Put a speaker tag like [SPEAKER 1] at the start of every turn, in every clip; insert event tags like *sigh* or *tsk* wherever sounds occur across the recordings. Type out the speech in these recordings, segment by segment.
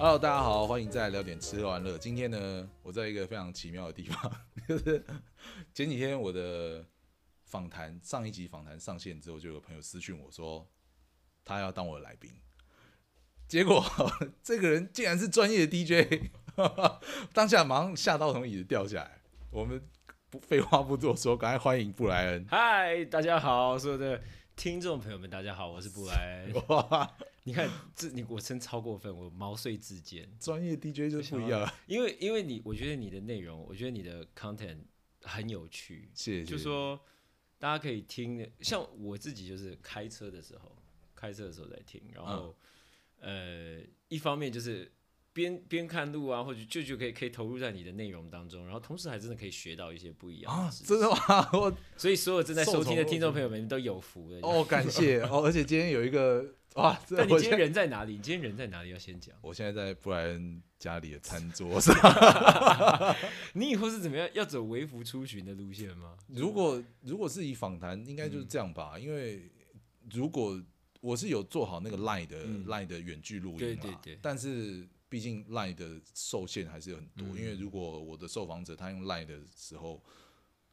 [SPEAKER 1] Hello，大家好，欢迎再来聊点吃喝玩乐。今天呢，我在一个非常奇妙的地方，*laughs* 就是前几天我的访谈上一集访谈上线之后，就有朋友私讯我说他要当我的来宾，结果 *laughs* 这个人竟然是专业的 DJ，*laughs* 当下马上吓到从椅子掉下来。我们不废话不多说，赶快欢迎布莱恩。
[SPEAKER 2] 嗨，大家好，所有的听众朋友们，大家好，我是布莱恩。
[SPEAKER 1] 哇，
[SPEAKER 2] 你看，这你我真超过分，我毛遂自荐，
[SPEAKER 1] 专业 DJ 就是不一样，
[SPEAKER 2] 因为因为你，我觉得你的内容，我觉得你的 content 很有趣，
[SPEAKER 1] 谢谢。
[SPEAKER 2] 就说大家可以听，像我自己就是开车的时候，开车的时候在听，然后、呃，一方面就是。边边看路啊，或者就就可以可以投入在你的内容当中，然后同时还真的可以学到一些不一样的
[SPEAKER 1] 啊真的吗？我 *laughs*
[SPEAKER 2] 所以所有正在收听的听众朋友们都有福了。
[SPEAKER 1] 哦，感谢 *laughs* 哦，而且今天有一个哇，这
[SPEAKER 2] 但你今天人在哪里？你今天人在哪里？要先讲。
[SPEAKER 1] 我现在在布莱恩家里的餐桌上。*laughs* *laughs*
[SPEAKER 2] 你以后是怎么样？要走微服出巡的路线吗？
[SPEAKER 1] 如果如果是以访谈，应该就是这样吧，因为如果我是有做好那个 line 的、
[SPEAKER 2] 嗯
[SPEAKER 1] line 的远距录音嘛，
[SPEAKER 2] 对对对
[SPEAKER 1] 但是毕竟 line 的受限还是有很多，
[SPEAKER 2] 嗯
[SPEAKER 1] 因为如果我的受访者他用 line 的时候。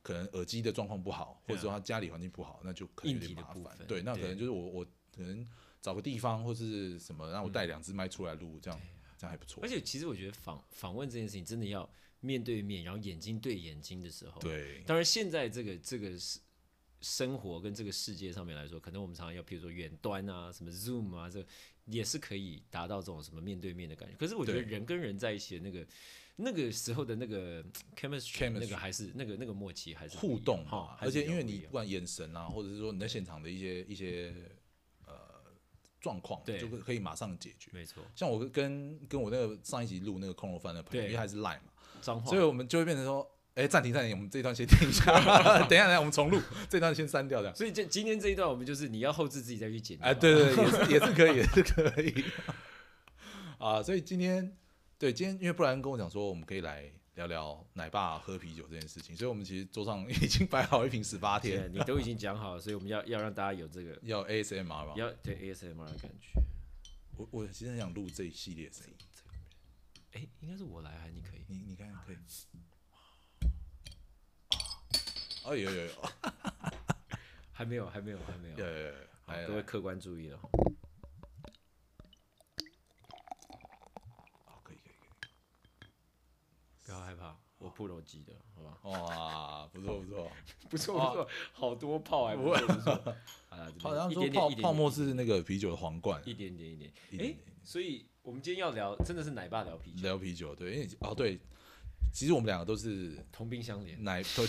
[SPEAKER 1] 可能耳机的状况不好，或者说他家里环境不好，那就可能有点麻烦。对，那可能就是我我可能找个地方或是什么，让我
[SPEAKER 2] 嗯
[SPEAKER 1] 带两只麦出来录，这样这样还不错
[SPEAKER 2] 而。且其实我觉得访访问这件事情真的要面对面，然后眼睛对眼睛的时候。。
[SPEAKER 1] 对，
[SPEAKER 2] 当然，现在这个这个是生活跟这个世界上面来说，可能我们常常要，比如说远端啊，什么 Zoom 啊，这也是可以达到这种什么面对面的感觉。可是我觉得人跟人在一起的那个那个时候的那个 chemistry，, 那个还是那个那个默契还是
[SPEAKER 1] 互动
[SPEAKER 2] 哈
[SPEAKER 1] 而且因为你不管眼神啊，或者是说你在现场的一些一些呃状况，
[SPEAKER 2] 对
[SPEAKER 1] 就可可以马上解决。
[SPEAKER 2] 没错，
[SPEAKER 1] 像我跟跟我那个上一集录那个空肉饭的朋友，因为还是 line 嘛，所以我们就会变成说，哎，暂停暂停，我们这一段先停一下，*laughs* 等一下等一下我们重录，这段先删掉这样。
[SPEAKER 2] 所以这今天这一段，我们就是你要后置自己再去剪掉。
[SPEAKER 1] 哎，对对对，也是也是可以，也是可以。*laughs* 啊，所以今天对今天，因为不然跟我讲说，我们可以来聊聊奶爸喝啤酒这件事情，所以我们其实桌上已经摆好一瓶十八天，
[SPEAKER 2] 你都已经讲好了，所以我们要 *laughs* 要让大家有这个
[SPEAKER 1] 要 ASMR 吧。
[SPEAKER 2] 要对 ASMR 的感觉。
[SPEAKER 1] 我我其实很想录这一系列声音，
[SPEAKER 2] 哎，应该是我来还是你可以？
[SPEAKER 1] 你你看可以。哦，有有有 *laughs*
[SPEAKER 2] 还没有，还没有，还没有。
[SPEAKER 1] 有有有，
[SPEAKER 2] 各位客观注意了。
[SPEAKER 1] 好可以可以可
[SPEAKER 2] 不要害怕，我破楼机的，好吧？
[SPEAKER 1] 哇，不错 *laughs* 不错，
[SPEAKER 2] 不错不错，好多泡还不错不错。*laughs* 好
[SPEAKER 1] 像说泡泡沫是那个啤酒的皇冠，
[SPEAKER 2] 一点点一点。
[SPEAKER 1] 点
[SPEAKER 2] 哎，所以我们今天要聊，真的是奶爸聊啤酒，
[SPEAKER 1] 聊啤酒，对，因为哦对，其实我们两个都是
[SPEAKER 2] 同病相怜。
[SPEAKER 1] 奶都，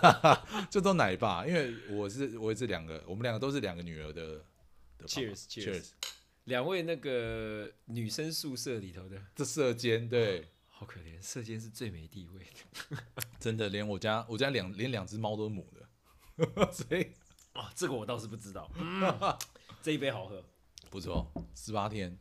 [SPEAKER 1] *laughs* 就都奶爸，因为我是我也是两个，我们两个都是两个女儿的。的爸爸
[SPEAKER 2] Cheers, cheers
[SPEAKER 1] cheers，
[SPEAKER 2] 两位那个女生宿舍里头的，
[SPEAKER 1] 这射箭对，
[SPEAKER 2] 好可怜，射箭是最没地位的。*laughs*
[SPEAKER 1] 真的连我家我家两连两只猫都是母的，*laughs* 所以
[SPEAKER 2] 啊，这个我倒是不知道。嗯 *laughs* 这一杯好喝，
[SPEAKER 1] 不错，十八天，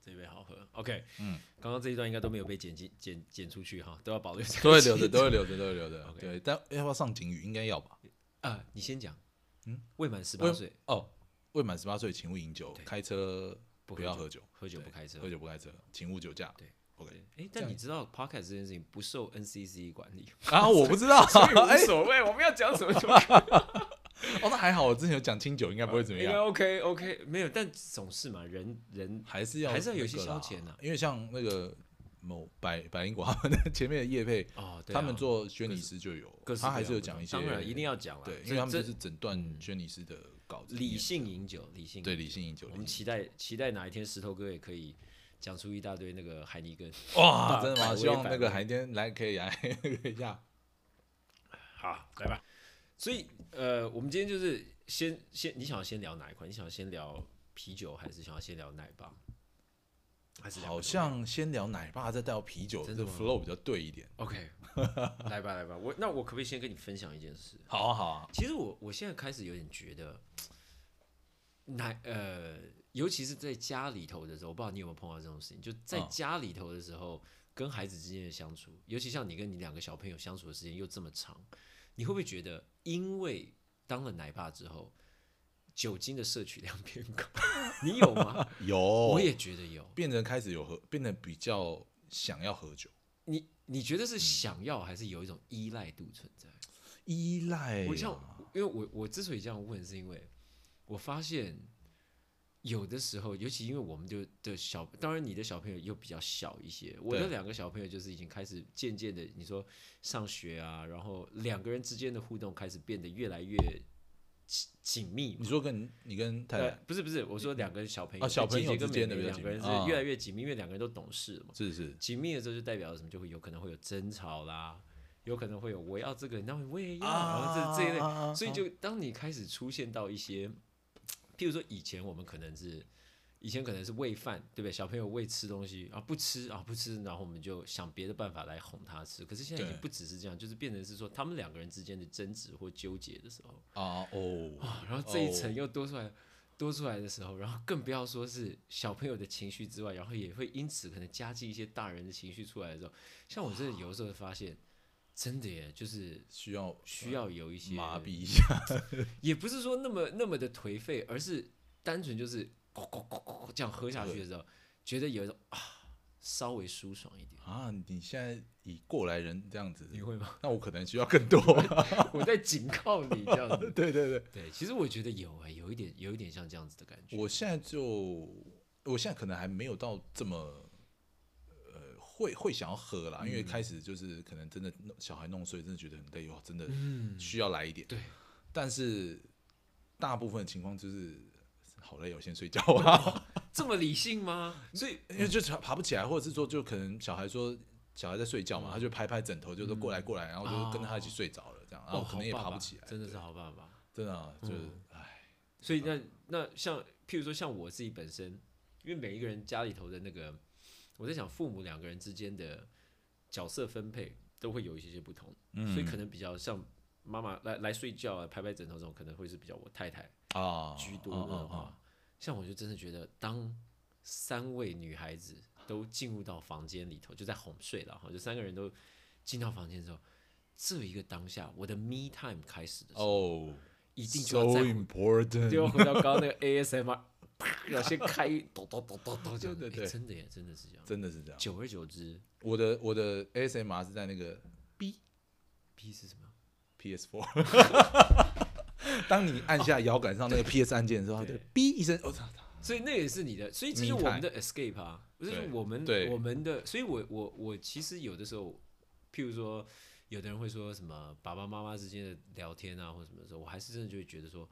[SPEAKER 2] 这一杯好喝。OK，
[SPEAKER 1] 嗯，
[SPEAKER 2] 刚刚这一段应该都没有被剪进剪剪出去哈，都要保留这个
[SPEAKER 1] 都会留着，都会留着，都会留着。
[SPEAKER 2] OK
[SPEAKER 1] 对，但要不要上警语？应该要吧。
[SPEAKER 2] 啊，你先讲。
[SPEAKER 1] 嗯，
[SPEAKER 2] 未满十八岁
[SPEAKER 1] 哦，未满十八岁请勿饮酒
[SPEAKER 2] 对，
[SPEAKER 1] 开车
[SPEAKER 2] 不
[SPEAKER 1] 不要喝酒，
[SPEAKER 2] 喝酒不开车
[SPEAKER 1] 喝。酒不开车，请勿酒驾。
[SPEAKER 2] 对
[SPEAKER 1] ，OK。
[SPEAKER 2] 但你知道 podcast 这件事情不受 NCC 管理，
[SPEAKER 1] 啊，我不知道，*laughs*
[SPEAKER 2] 所以无
[SPEAKER 1] 哎，
[SPEAKER 2] 所谓，我们要讲什么就 *laughs*
[SPEAKER 1] 哦，那还好，我之前有讲清酒，应该不会怎么
[SPEAKER 2] 应该
[SPEAKER 1] 样
[SPEAKER 2] ，OK OK，没有，但总是嘛，人人
[SPEAKER 1] 还是要
[SPEAKER 2] 还是要有些消遣啊。
[SPEAKER 1] 因为像那个某百百灵果他们的前面的叶配，
[SPEAKER 2] 啊。
[SPEAKER 1] 他们做轩尼诗就有
[SPEAKER 2] 可是
[SPEAKER 1] 他还是有讲一些，
[SPEAKER 2] 当然一定要讲了，
[SPEAKER 1] 对，因
[SPEAKER 2] 这这
[SPEAKER 1] 为他们就是整段轩尼诗的稿子，
[SPEAKER 2] 理性饮酒，理性
[SPEAKER 1] 对理性饮酒，
[SPEAKER 2] 我们期待期待哪一天石头哥也可以讲出一大堆那个海尼根。
[SPEAKER 1] 哇，*laughs* 真的吗？希望那个海天来可以来那个一下，
[SPEAKER 2] 好，来吧。所以呃，我们今天就是先先，你想要先聊哪一块？你想要先聊啤酒，还是想要先聊奶爸？还是
[SPEAKER 1] 好像先聊奶爸，再聊啤酒，这
[SPEAKER 2] 真的
[SPEAKER 1] flow 比较对一点。
[SPEAKER 2] OK？*laughs* 来吧来吧，我那我可不可以先跟你分享一件事？
[SPEAKER 1] 好啊，好啊，
[SPEAKER 2] 其实我我现在开始有点觉得，奶呃，尤其是在家里头的时候，我不知道你有没有碰到这种事情，就在
[SPEAKER 1] 嗯
[SPEAKER 2] 家里头的时候，跟孩子之间的相处，尤其像你跟你两个小朋友相处的时间又这么长，你会不会觉得，因为当了奶爸之后，酒精的摄取量 *laughs* 变高？你有吗？*laughs*
[SPEAKER 1] 有，
[SPEAKER 2] 我也觉得有。
[SPEAKER 1] 变成开始有喝，变得比较想要喝酒，
[SPEAKER 2] 你你觉得是想要还是有一种依赖度存在？
[SPEAKER 1] 依赖、啊。
[SPEAKER 2] 我像，因为我我之所以这样问，是因为我发现有的时候，尤其因为我们就的小，当然你的小朋友又比较小一些，我的
[SPEAKER 1] 对
[SPEAKER 2] 两个小朋友就是已经开始渐渐的，你说上学啊，然后两个人之间的互动开始变得越来越紧紧密嘛
[SPEAKER 1] 你。说跟你跟太
[SPEAKER 2] 呃
[SPEAKER 1] 太，
[SPEAKER 2] 不是不是，我说两个小朋友，
[SPEAKER 1] 哦小朋友之间的
[SPEAKER 2] 妹妹两个人是越来越紧密，因为两个人都懂事了嘛。
[SPEAKER 1] 是是，
[SPEAKER 2] 紧密的时候就代表什么？就会有可能会有争吵啦，有可能会有我要这个，那我也要，然后这这一类，
[SPEAKER 1] 啊
[SPEAKER 2] 所以就当你开始出现到一些，譬如说以前我们可能是。以前可能是喂饭，对不对？小朋友喂吃东西啊，不吃啊，不吃，然后我们就想别的办法来哄他吃。可是现在已经不只是这样，就是变成是说他们两个人之间的争执或纠结的时候，
[SPEAKER 1] 啊哦，
[SPEAKER 2] 啊，然后这一层
[SPEAKER 1] 哦
[SPEAKER 2] 又多出来，多出来的时候，然后更不要说是小朋友的情绪之外，然后也会因此可能加进一些大人的情绪出来的时候，像我真的有的时候发现，真的耶，就是
[SPEAKER 1] 需要
[SPEAKER 2] 需要有一些
[SPEAKER 1] 麻痹，一下，*laughs*
[SPEAKER 2] 也不是说那么那么的颓废，而是单纯就是咕咕咕咕咕这样喝下去的时候，觉得有一种啊稍微舒爽一点。
[SPEAKER 1] 啊！你现在以过来人这样子，
[SPEAKER 2] 你会吗？
[SPEAKER 1] 那我可能需要更多。
[SPEAKER 2] 我在紧靠你这样子。*laughs*
[SPEAKER 1] 对对对，
[SPEAKER 2] 对，其实我觉得有哎，有一点有一点像这样子的感觉。
[SPEAKER 1] 我现在就，我现在可能还没有到这么，呃，会会想要喝啦，因为开始就是可能真的弄小孩弄睡，真的觉得很累哦，真的需要来一点。
[SPEAKER 2] 对，
[SPEAKER 1] 但是大部分的情况就是好累哦，先睡觉啊，*laughs*
[SPEAKER 2] 这么理性吗？*laughs* 所以
[SPEAKER 1] 因为就爬爬不起来，或者是说就可能小孩说小孩在睡觉嘛，他就拍拍枕头，就说过来过来，然后就跟他一起睡着了，这样，然后
[SPEAKER 2] 哦，
[SPEAKER 1] 可能也爬不起来，
[SPEAKER 2] 真的是好爸爸。
[SPEAKER 1] 真的啊就是唉，
[SPEAKER 2] 所以那那像譬如说像我自己本身，因为每一个人家里头的那个，我在想父母两个人之间的角色分配都会有一些些不同，所以可能比较像妈妈来来睡觉啊、拍拍枕头这种，可能会是比较我太太
[SPEAKER 1] 啊
[SPEAKER 2] 居多的话，像我就真的觉得，当三位女孩子都进入到房间里头，就在哄睡了哈，就三个人都进到房间之后，这一个当下，我的 me time 开始的时候，
[SPEAKER 1] 哦，
[SPEAKER 2] 一定就要
[SPEAKER 1] important，
[SPEAKER 2] 就要回到刚刚那个 ASMR，啪要先开咚咚咚咚咚这样，
[SPEAKER 1] 对对对
[SPEAKER 2] 诶真的耶，真的是这样。
[SPEAKER 1] 真的是这样。
[SPEAKER 2] 久而久之
[SPEAKER 1] 我的我的 ASMR 是在那个 B
[SPEAKER 2] B 是什么
[SPEAKER 1] ？？PS Four *laughs* 当你按下摇杆上那个 PS 按键的时候，
[SPEAKER 2] 对
[SPEAKER 1] B 一声，我操，
[SPEAKER 2] 所以那也是你的，所以这是我们的 escape 啊，不是我们
[SPEAKER 1] 对
[SPEAKER 2] 我们的，所以我我我其实有的时候，譬如说，有的人会说什么爸爸妈妈之间的聊天啊，或什么的时候，我还是真的就会觉得说，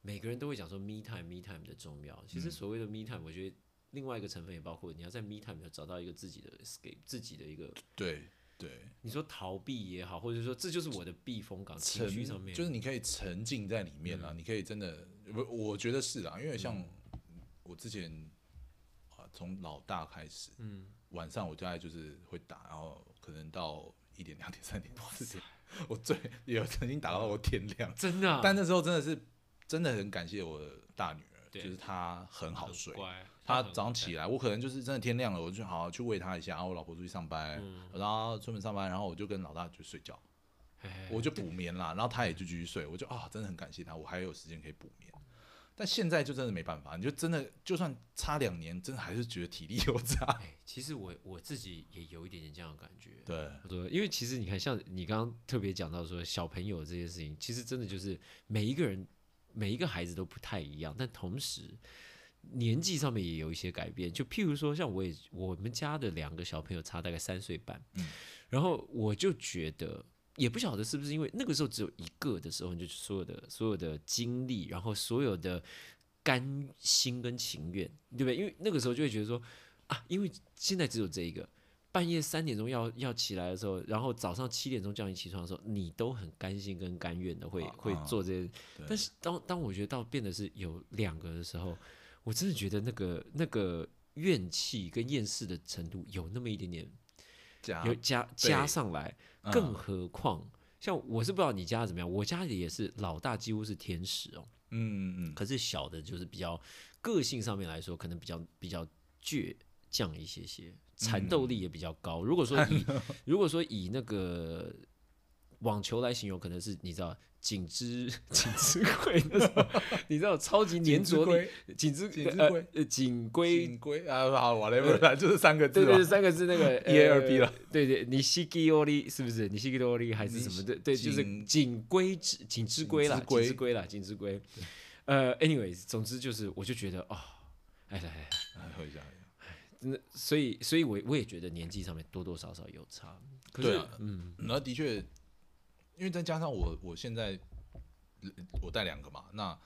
[SPEAKER 2] 每个人都会讲说 me time me time 的重要。其
[SPEAKER 1] 嗯。
[SPEAKER 2] 实所谓的 me time，我觉得另外一个成分也包括你要在 me time 里头找到一个自己的 escape，自己的一个，
[SPEAKER 1] 对对，
[SPEAKER 2] 你说逃避也好，或者说这就是我的避风港，情
[SPEAKER 1] 沉
[SPEAKER 2] 绪上面。
[SPEAKER 1] 就是你可以沉浸在里面啦，你可以真的，我我觉得是啦，因为像我之前啊，从老大开始，
[SPEAKER 2] 嗯，
[SPEAKER 1] 晚上我大概就是会打，然后可能到一点、两点、三点、四点，我最也曾经打到我天亮，
[SPEAKER 2] 真的啊、
[SPEAKER 1] 但那时候真的是真的很感谢我的大女儿，
[SPEAKER 2] 对。
[SPEAKER 1] 就是她很好睡，她早上起来，我可能就是真的天亮了，我就好好去喂她一下，然后我老婆出去上班，
[SPEAKER 2] 嗯。
[SPEAKER 1] 然后出门上班，然后我就跟老大去睡觉，
[SPEAKER 2] 嘿嘿
[SPEAKER 1] 我就补眠啦，然后她也就继续睡，我就啊，真的很感谢她，我还有时间可以补眠。但现在就真的没办法，你就真的就算差两年，真的还是觉得体力有差。*laughs*
[SPEAKER 2] 哎，其实我我自己也有一点点这样的感觉。
[SPEAKER 1] 对，
[SPEAKER 2] 因为其实你看，像你刚刚特别讲到说小朋友这件事情，其实真的就是每一个人每一个孩子都不太一样，但同时年纪上面也有一些改变。就譬如说，像我也我们家的两个小朋友差大概三岁半，
[SPEAKER 1] 嗯
[SPEAKER 2] 然后我就觉得。也不晓得是不是因为那个时候只有一个的时候，你就所有的所有的精力，然后所有的甘心跟情愿，对不对？因为那个时候就会觉得说啊，因为现在只有这一个，半夜三点钟要要起来的时候，然后早上七点钟叫你起床的时候，你都很甘心跟甘愿的会
[SPEAKER 1] 啊
[SPEAKER 2] 会做这些。但是当当我觉得到变得是有两个的时候，我真的觉得那个那个怨气跟厌世的程度有那么一点点
[SPEAKER 1] 加
[SPEAKER 2] 有加加上来，
[SPEAKER 1] 嗯。
[SPEAKER 2] 更何况。像我是不知道你家怎么样，我家里也是老大几乎是天使哦，
[SPEAKER 1] 嗯嗯
[SPEAKER 2] 可是小的就是比较个性上面来说，可能比较比较倔强一些些，缠斗力也比较高。如果说以 *laughs* 如果说以那个网球来形容，可能是你知道颈之 *laughs* 颈之龟那种，你知道超级粘着力，颈之
[SPEAKER 1] 颈之
[SPEAKER 2] 呃
[SPEAKER 1] 龟
[SPEAKER 2] 呃颈龟
[SPEAKER 1] 锦龟啊，好，whatever，就是三个字吧
[SPEAKER 2] 对对，三个字那个
[SPEAKER 1] 一 A 二 B
[SPEAKER 2] 呃
[SPEAKER 1] 了。
[SPEAKER 2] 对对，你西基欧利是不是？你西基欧利还是什么的？对，就是
[SPEAKER 1] 锦
[SPEAKER 2] 锦龟之锦织龟啦，锦
[SPEAKER 1] 锦之龟
[SPEAKER 2] 之龟啦，锦织龟。呃，anyways，总之就是，我就觉得哦，哎来来来，
[SPEAKER 1] 来喝一下。
[SPEAKER 2] 真的，所以所以我我也觉得年纪上面多多少少有差。可是
[SPEAKER 1] 对啊，
[SPEAKER 2] 嗯
[SPEAKER 1] 那的确，因为再加上我我现在呃我带两个嘛，那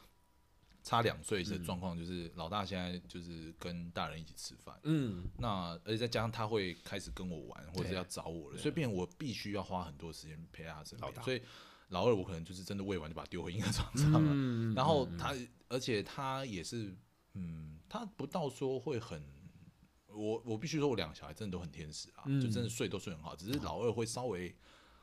[SPEAKER 1] 差两岁的状况就是老大现在就是跟大人一起吃饭，
[SPEAKER 2] 嗯，
[SPEAKER 1] 那而且再加上他会开始跟我玩或者
[SPEAKER 2] 对
[SPEAKER 1] 要找我了，所以变我必须要花很多时间陪他身，边所以老二我可能就是真的喂完就把他丢回婴儿床上了，
[SPEAKER 2] 嗯
[SPEAKER 1] 然后他而且他也是嗯，他不到说会很。我我必须说，我两个小孩真的都很天使啊，就真的睡都睡很好，只是老二会稍微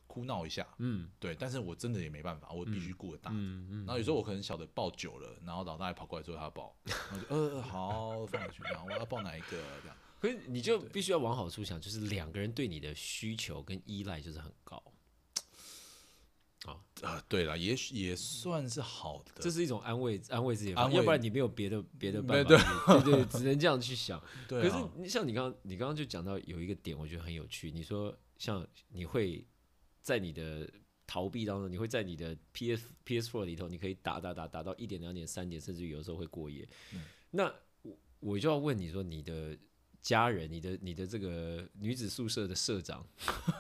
[SPEAKER 1] 哭闹一下，
[SPEAKER 2] 嗯
[SPEAKER 1] 对，但是我真的也没办法，我必须顾得大。
[SPEAKER 2] 嗯嗯
[SPEAKER 1] 然后有时候我可能小的抱久了，然后老大还跑过来说他要抱，然后就呃好放回去，然后我要抱哪一个这样。
[SPEAKER 2] 可是你就必须要往好处想，就是两个人对你的需求跟依赖就是很高，
[SPEAKER 1] 啊啊，对了，也许也算是好的，
[SPEAKER 2] 这是一种安慰安慰自己的
[SPEAKER 1] 安慰，
[SPEAKER 2] 要不然你没有别的别的办法去，对对，只能这样去想。*laughs*
[SPEAKER 1] 对啊
[SPEAKER 2] 可是你像你刚刚你刚刚就讲到有一个点，我觉得很有趣。你说像你会在你的逃避当中，你会在你的 PS PS Four 里头，你可以打打打打到一点、两点、三点，甚至于有时候会过夜。
[SPEAKER 1] 嗯
[SPEAKER 2] 那我我就要问你说，你的家人，你的你的这个女子宿舍的社长，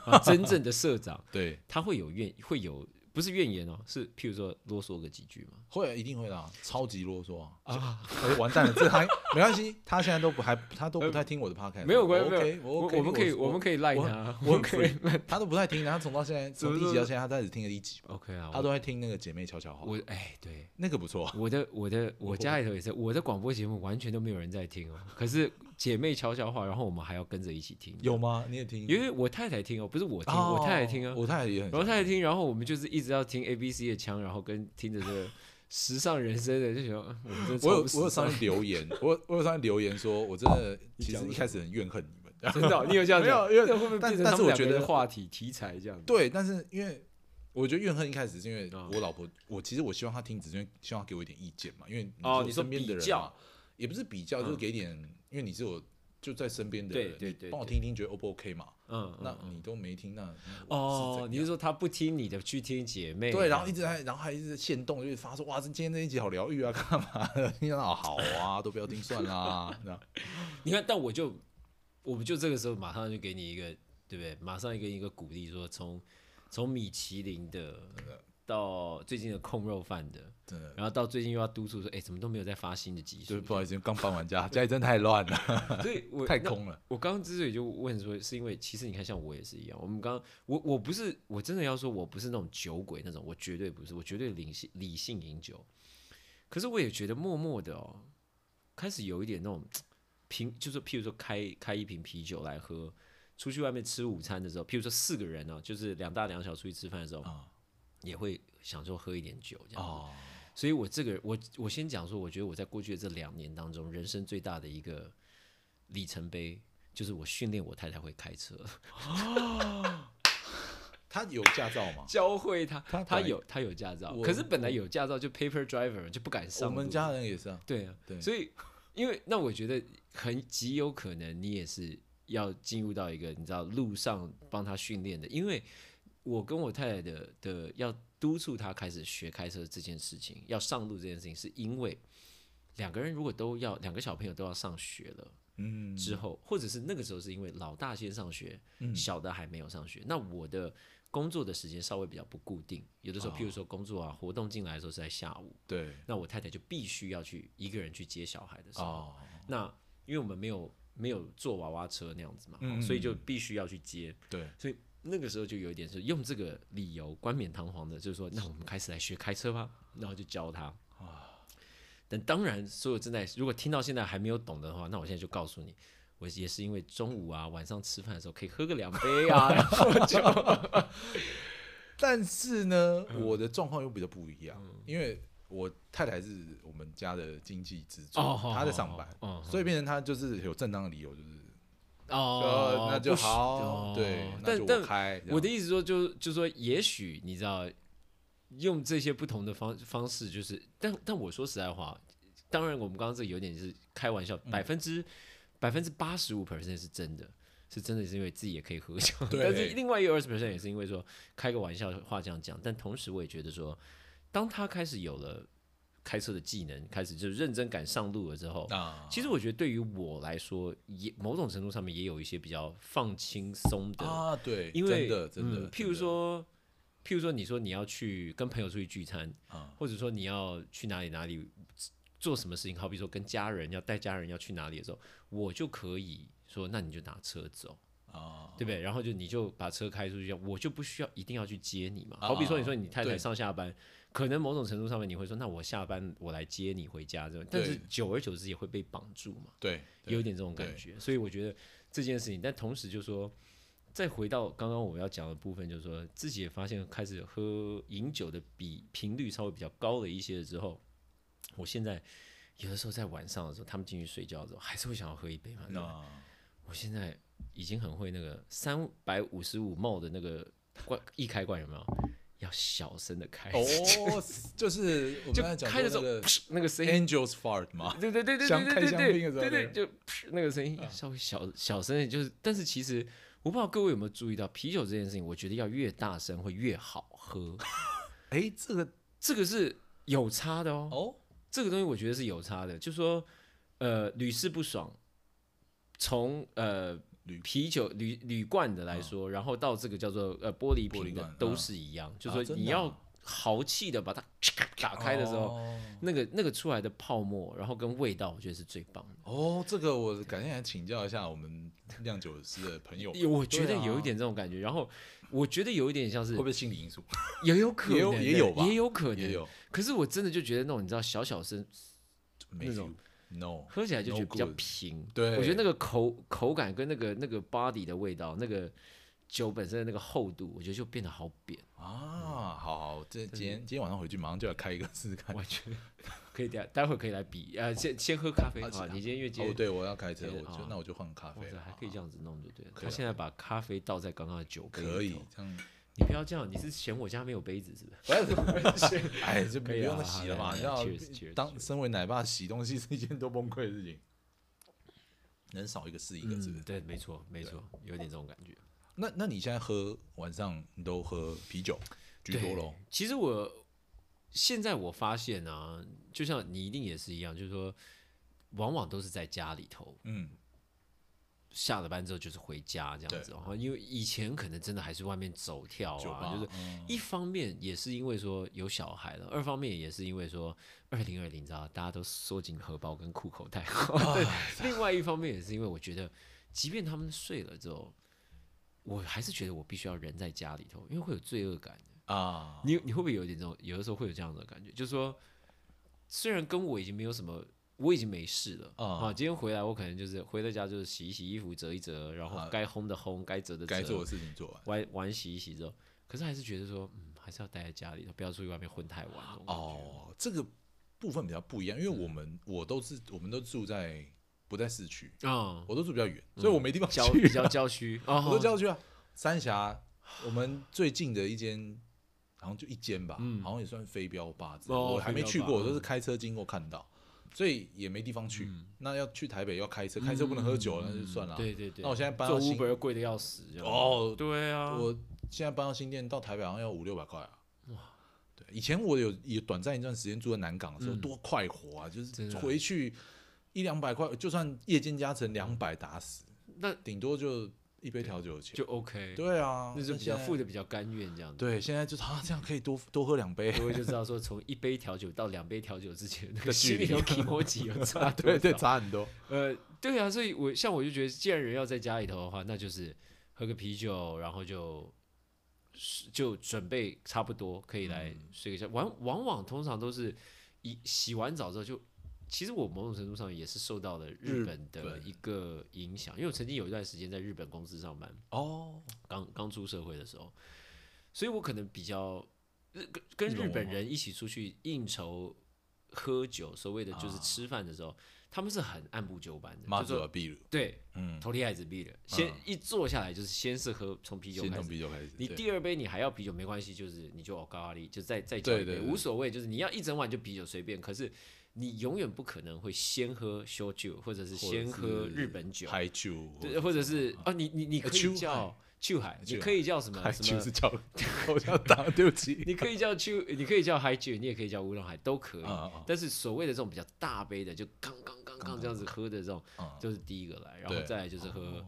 [SPEAKER 2] 啊、*laughs* 真正的社长，*laughs*
[SPEAKER 1] 对，
[SPEAKER 2] 他会有怨会有不是怨言哦，是譬如说啰嗦个几句吗？
[SPEAKER 1] 会一定会啦，超级啰嗦啊！
[SPEAKER 2] 啊，
[SPEAKER 1] 哎完蛋了，这还没关系，他现在都不还他都不太听我的 podcast，
[SPEAKER 2] 没有关系，
[SPEAKER 1] 我
[SPEAKER 2] 我
[SPEAKER 1] OK，
[SPEAKER 2] 我们可以
[SPEAKER 1] 我
[SPEAKER 2] 我们可以赖
[SPEAKER 1] 我
[SPEAKER 2] 他，
[SPEAKER 1] 我
[SPEAKER 2] 们可以
[SPEAKER 1] 他都不太听，他从到现在从第一集到现在，他才只听了一集吧
[SPEAKER 2] ，OK 啊，
[SPEAKER 1] 他都在听那个姐妹悄悄话，
[SPEAKER 2] 我哎对。
[SPEAKER 1] 那个不错，
[SPEAKER 2] 我的我的我家里头也是，我的广播节目完全都没有人在听哦。可是姐妹悄悄话，然后我们还要跟着一起听。
[SPEAKER 1] 有吗？你也听？
[SPEAKER 2] 因为我太太听哦，不是我听，
[SPEAKER 1] 哦
[SPEAKER 2] 我太太听啊。
[SPEAKER 1] 我太太也很喜欢，
[SPEAKER 2] 然后太太听，然后我们就是一直要听 A B C 的腔，然后跟听着这个时尚人生的，就觉得呃我们
[SPEAKER 1] 我有我有上面留言，我我有上面留言说，我真的其实一开始很怨恨你们，
[SPEAKER 2] 真的哦，你有这样 *laughs*
[SPEAKER 1] 没
[SPEAKER 2] 讲？
[SPEAKER 1] 有因为
[SPEAKER 2] 这会不会
[SPEAKER 1] 但是我觉得
[SPEAKER 2] 话题题材这样？
[SPEAKER 1] 对，但是因为我觉得怨恨一开始是因为
[SPEAKER 2] 哦
[SPEAKER 1] 我老婆，我其实我希望她听，只是因为希望她给我一点意见嘛，因为
[SPEAKER 2] 哦你
[SPEAKER 1] 身边的
[SPEAKER 2] 比较
[SPEAKER 1] 人嘛，也不是比较，就是
[SPEAKER 2] 嗯
[SPEAKER 1] 给点，因为你是我就在身边的人，
[SPEAKER 2] 对对对
[SPEAKER 1] 帮我听一听，觉得 O 不 OK 嘛？
[SPEAKER 2] 嗯，嗯
[SPEAKER 1] 那
[SPEAKER 2] 嗯
[SPEAKER 1] 你都没听，那
[SPEAKER 2] 哦，你是
[SPEAKER 1] 是
[SPEAKER 2] 说他不听你的，去听姐妹？
[SPEAKER 1] 对，然后一直在，然后还一直在限动，就是发说哇，这今天这一集好疗愈啊，*laughs* 干嘛的？听到好啊，都不要听算啦，那 *laughs*
[SPEAKER 2] 你看，但我就，我们就这个时候马上就给你一个，对不对？马上一个一个鼓励，说从从米其林的到最近的控肉饭的，
[SPEAKER 1] 真的。
[SPEAKER 2] 然后到最近又要督促说，哎，怎么都没有再发新的集数？
[SPEAKER 1] 就是不好意思，刚搬完家，*laughs* 家里真的太乱了，*laughs*
[SPEAKER 2] 所以我 *laughs*
[SPEAKER 1] 太空了。
[SPEAKER 2] 我刚刚之所以就问说，是因为其实你看，像我也是一样。我们刚刚我我不是我真的要说，我不是那种酒鬼那种，我绝对不是，我绝对理性理性饮酒。可是我也觉得默默的哦，开始有一点那种 *tsk* 平，就是譬如说开开一瓶啤酒来喝，出去外面吃午餐的时候，譬如说四个人哦、就是两大两小出去吃饭的时候，
[SPEAKER 1] 啊
[SPEAKER 2] 也会享受喝一点酒这样。
[SPEAKER 1] 哦，
[SPEAKER 2] 所以我这个我我先讲说，我觉得我在过去的这两年当中，人生最大的一个里程碑，就是我训练我太太会开车，*laughs* *laughs*
[SPEAKER 1] 他有驾照吗？*laughs*
[SPEAKER 2] 教会她，
[SPEAKER 1] 她本来
[SPEAKER 2] 她有他有驾照，可是本来有驾照就 paper driver 就不敢上我。
[SPEAKER 1] 们家人也是啊，
[SPEAKER 2] 对啊，
[SPEAKER 1] 对
[SPEAKER 2] 所以因为那我觉得很极有可能你也是要进入到一个你知道路上帮他训练的，因为我跟我太太的的要督促她开始学开车这件事情，要上路这件事情，是因为两个人如果都要两个小朋友都要上学了。
[SPEAKER 1] 嗯，
[SPEAKER 2] 之后，或者是那个时候是因为老大先上学，
[SPEAKER 1] 嗯
[SPEAKER 2] 小的还没有上学。那我的工作的时间稍微比较不固定，有的时候，譬如说工作啊、活动进来的时候是在下午，
[SPEAKER 1] 对
[SPEAKER 2] 那我太太就必须要去一个人去接小孩的时候，
[SPEAKER 1] 哦，
[SPEAKER 2] 那因为我们没有没有坐娃娃车那样子嘛，
[SPEAKER 1] 嗯
[SPEAKER 2] 所以就必须要去接。
[SPEAKER 1] 对，
[SPEAKER 2] 所以那个时候就有一点是用这个理由冠冕堂皇的，就是说，那我们开始来学开车吧，然后就教他。但当然，所有正在如果听到现在还没有懂的话，那我现在就告诉你，我也是因为中午啊、晚上吃饭的时候可以喝个两杯啊，*laughs* 然后就。*laughs*
[SPEAKER 1] 但是呢，
[SPEAKER 2] 嗯
[SPEAKER 1] 我的状况又比较不一样，因为我太太是我们家的经济支柱，
[SPEAKER 2] 哦
[SPEAKER 1] 她在上班，所以变成她就是有正当的理由，就是
[SPEAKER 2] 哦，
[SPEAKER 1] 那就好，
[SPEAKER 2] 哦
[SPEAKER 1] 对，
[SPEAKER 2] 但但
[SPEAKER 1] 我
[SPEAKER 2] 的意思说就，就说，也许你知道，用这些不同的方方式，就是，但但我说实在话，当然我们刚刚这个有点是开玩笑，
[SPEAKER 1] 嗯。
[SPEAKER 2] 百分之百分之八十五 percent 是真的，是真的是因为自己也可以喝酒，但是另外一个二十 percent 也是因为说开个玩笑话这样讲，但同时我也觉得说，当他开始有了开车的技能，开始就认真敢上路了之后，
[SPEAKER 1] 啊，
[SPEAKER 2] 其实我觉得对于我来说，也某种程度上面也有一些比较放轻松的
[SPEAKER 1] 啊，对，
[SPEAKER 2] 因为
[SPEAKER 1] 真的真的，
[SPEAKER 2] 嗯，譬如说，譬如说，你说你要去跟朋友出去聚餐，
[SPEAKER 1] 啊。
[SPEAKER 2] 或者说你要去哪里哪里做什么事情，好比说跟家人要带家人要去哪里的时候，我就可以说，那你就拿车走，
[SPEAKER 1] 啊，
[SPEAKER 2] 对不对？然后就你就把车开出去，我就不需要一定要去接你嘛。
[SPEAKER 1] 啊
[SPEAKER 2] 好比说，你说你太太上下班，可能某种程度上面你会说，那我下班我来接你回家，这种，但是久而久之也会被绑住嘛。
[SPEAKER 1] 对，对
[SPEAKER 2] 有点这种感觉，所以我觉得这件事情，但同时就说，再回到刚刚我要讲的部分，就是说自己也发现开始喝饮酒的比频率稍微比较高了一些了之后，我现在有的时候在晚上的时候，他们进去睡觉的时候，还是会想要喝一杯嘛。我现在已经很会那个三百五十五 ml 的那个罐一开罐有没有？要小声的开，*laughs*
[SPEAKER 1] 哦，就是我们
[SPEAKER 2] 就
[SPEAKER 1] 刚才讲
[SPEAKER 2] 开的时候
[SPEAKER 1] 那个
[SPEAKER 2] 那个声音
[SPEAKER 1] Angels fart 嘛，
[SPEAKER 2] 对对对对对对对对对，就那个声音稍微小小声就是，但是其实我不知道各位有没有注意到，啤酒这件事情，我觉得要越大声会越好喝，*laughs*
[SPEAKER 1] 哎，这个
[SPEAKER 2] 这个是有差的哦。
[SPEAKER 1] 哦，
[SPEAKER 2] 这个东西我觉得是有差的，就说呃屡试不爽，从呃啤酒铝铝罐的来说，然后到这个叫做呃玻璃瓶的都是一样，就
[SPEAKER 1] 啊
[SPEAKER 2] 说你要豪气的把它打开的时候，
[SPEAKER 1] 哦。
[SPEAKER 2] 那个那个出来的泡沫，然后跟味道，我觉得是最棒的。
[SPEAKER 1] 哦，这个我改天来请教一下我们酿酒师的朋友
[SPEAKER 2] 我觉得有一点这种感觉，然后我觉得有一点像是
[SPEAKER 1] 会不会心理因素？*laughs*
[SPEAKER 2] 也有可能
[SPEAKER 1] 也有也有吧
[SPEAKER 2] 也有可能
[SPEAKER 1] 也。有。
[SPEAKER 2] 可是我真的就觉得那种你知道小小声
[SPEAKER 1] 没
[SPEAKER 2] 那种
[SPEAKER 1] no
[SPEAKER 2] 喝起来就觉得比较平。
[SPEAKER 1] 对
[SPEAKER 2] 我觉得那个口口感跟那个那个 body 的味道，那个酒本身的那个厚度，我觉得就变得好扁。
[SPEAKER 1] 啊，好好，这今天今天晚上回去马上就要开一个试试看。
[SPEAKER 2] 我觉得可以待待会儿可以来比，呃，先先喝咖啡
[SPEAKER 1] 啊，
[SPEAKER 2] 你今天因为今
[SPEAKER 1] 哦，对，我要开车，我就那我就换咖啡
[SPEAKER 2] 还可以这样子弄就对了。他现在把咖啡倒在刚刚的酒杯里头
[SPEAKER 1] 可以这样，
[SPEAKER 2] 你不要这样，你是嫌我家没有杯子是不是？
[SPEAKER 1] 不是，*laughs* 哎，就不
[SPEAKER 2] 可以啊
[SPEAKER 1] 用洗了嘛。
[SPEAKER 2] 好
[SPEAKER 1] 你知道当身为奶爸洗东西是一件多崩溃的事情，能少一个是一个，是不是？
[SPEAKER 2] 嗯对，没错，没错，有点这种感觉。
[SPEAKER 1] 那那你现在喝晚上你都喝啤酒居多喽？
[SPEAKER 2] 其实我现在我发现啊，就像你一定也是一样，就是说，往往都是在家里头，
[SPEAKER 1] 嗯，
[SPEAKER 2] 下了班之后就是回家这样子然后。因为以前可能真的还是外面走跳啊，就是
[SPEAKER 1] 嗯
[SPEAKER 2] 一方面也是因为说有小孩了，二方面也是因为说二零二零，知道大家都缩紧荷包跟裤口袋。*laughs* 对，另外一方面也是因为我觉得，即便他们睡了之后，我还是觉得我必须要人在家里头，因为会有罪恶感。
[SPEAKER 1] 啊，
[SPEAKER 2] 你你会不会有点这种，有的时候会有这样的感觉，就是说，虽然跟我已经没有什么，我已经没事了。
[SPEAKER 1] 啊。
[SPEAKER 2] 啊，今天回来我可能就是回到家就是洗一洗衣服，折一折，然后
[SPEAKER 1] 啊。
[SPEAKER 2] 该烘的烘，该折的折，
[SPEAKER 1] 该做的事情做完。
[SPEAKER 2] 玩玩洗一洗之后，可是还是觉得说，嗯，还是要待在家里头，不要出去外面混太晚。
[SPEAKER 1] 哦，这个部分比较不一样，因为我们我都是我们都住在不在市区，
[SPEAKER 2] 啊，
[SPEAKER 1] 我都住比较远，所以我没地方
[SPEAKER 2] 郊
[SPEAKER 1] 去
[SPEAKER 2] 比较
[SPEAKER 1] 啊。
[SPEAKER 2] 郊区，啊，*laughs*
[SPEAKER 1] 我都郊区啊，三峡，我们最近的一间好像就一间吧，好像也算飞镖吧之类的，
[SPEAKER 2] 嗯哦
[SPEAKER 1] 我还没去过，我都是
[SPEAKER 2] 嗯
[SPEAKER 1] 开车经过看到，所以也没地方去。那要去台北要开车，开车不能喝酒，那就算了。
[SPEAKER 2] 嗯对对对，
[SPEAKER 1] 那我现在搬到新
[SPEAKER 2] Uber 又贵的要死，
[SPEAKER 1] 哦
[SPEAKER 2] 对啊，
[SPEAKER 1] 我现在搬到新店，到台北好像要五六百块啊。哇，对，以前我有有短暂一段时间住在南港的时候，多快活啊！就是回去一两百块，就算夜间加成两百打死，
[SPEAKER 2] 那
[SPEAKER 1] 顶多就一杯调酒的钱。
[SPEAKER 2] 就 OK，
[SPEAKER 1] 对啊，
[SPEAKER 2] 那就比较
[SPEAKER 1] 现在
[SPEAKER 2] 付的比较甘愿这样子。
[SPEAKER 1] 对，现在就他啊，这样可以多多喝两杯。
[SPEAKER 2] 各位就知道说，从一杯调酒到两杯调酒之前，那 *laughs*
[SPEAKER 1] 的
[SPEAKER 2] 个心里有 e m o j 有 *laughs* 差多
[SPEAKER 1] 对对，差很多。
[SPEAKER 2] 呃，对啊，所以我像我就觉得，既然人要在家里头的话，那就是喝个啤酒，然后就就准备差不多可以来
[SPEAKER 1] 嗯
[SPEAKER 2] 睡个觉。往往往通常都是一洗完澡之后就。其实我某种程度上也是受到了日
[SPEAKER 1] 日
[SPEAKER 2] 本的一个影响，因为我曾经有一段时间在日本公司上班，
[SPEAKER 1] 哦，
[SPEAKER 2] 刚刚出社会的时候，所以我可能比较日跟跟日本人一起出去应酬、喝酒，所谓的就是
[SPEAKER 1] 啊。
[SPEAKER 2] 吃饭的时候，他们是很按部就班的，
[SPEAKER 1] 妈
[SPEAKER 2] 就说
[SPEAKER 1] 祖啊秘鲁，
[SPEAKER 2] 对，
[SPEAKER 1] 嗯，
[SPEAKER 2] 头天孩子逼了，先一坐下来就是先是喝从啤酒
[SPEAKER 1] 从
[SPEAKER 2] 开始，
[SPEAKER 1] 啤酒开始，
[SPEAKER 2] 你第二杯你还要啤酒没关系，就是你就哦高压力就再再叫一杯，无所谓，就是你要一整晚就啤酒随便，可是你永远不可能会先喝烧酒或者是先喝日本酒，对，或者是啊你你你可以叫秋海，你可以叫什么什么？
[SPEAKER 1] 酒是叫 *laughs* 我叫打，对不起，*laughs*
[SPEAKER 2] 你可以叫秋，你可以叫海酒，你也可以叫乌龙海，都可以。但是所谓的这种比较大杯的，就刚刚刚刚这样子喝的这种，
[SPEAKER 1] 啊，
[SPEAKER 2] 就是第一个来，然后再来就是喝，
[SPEAKER 1] 哦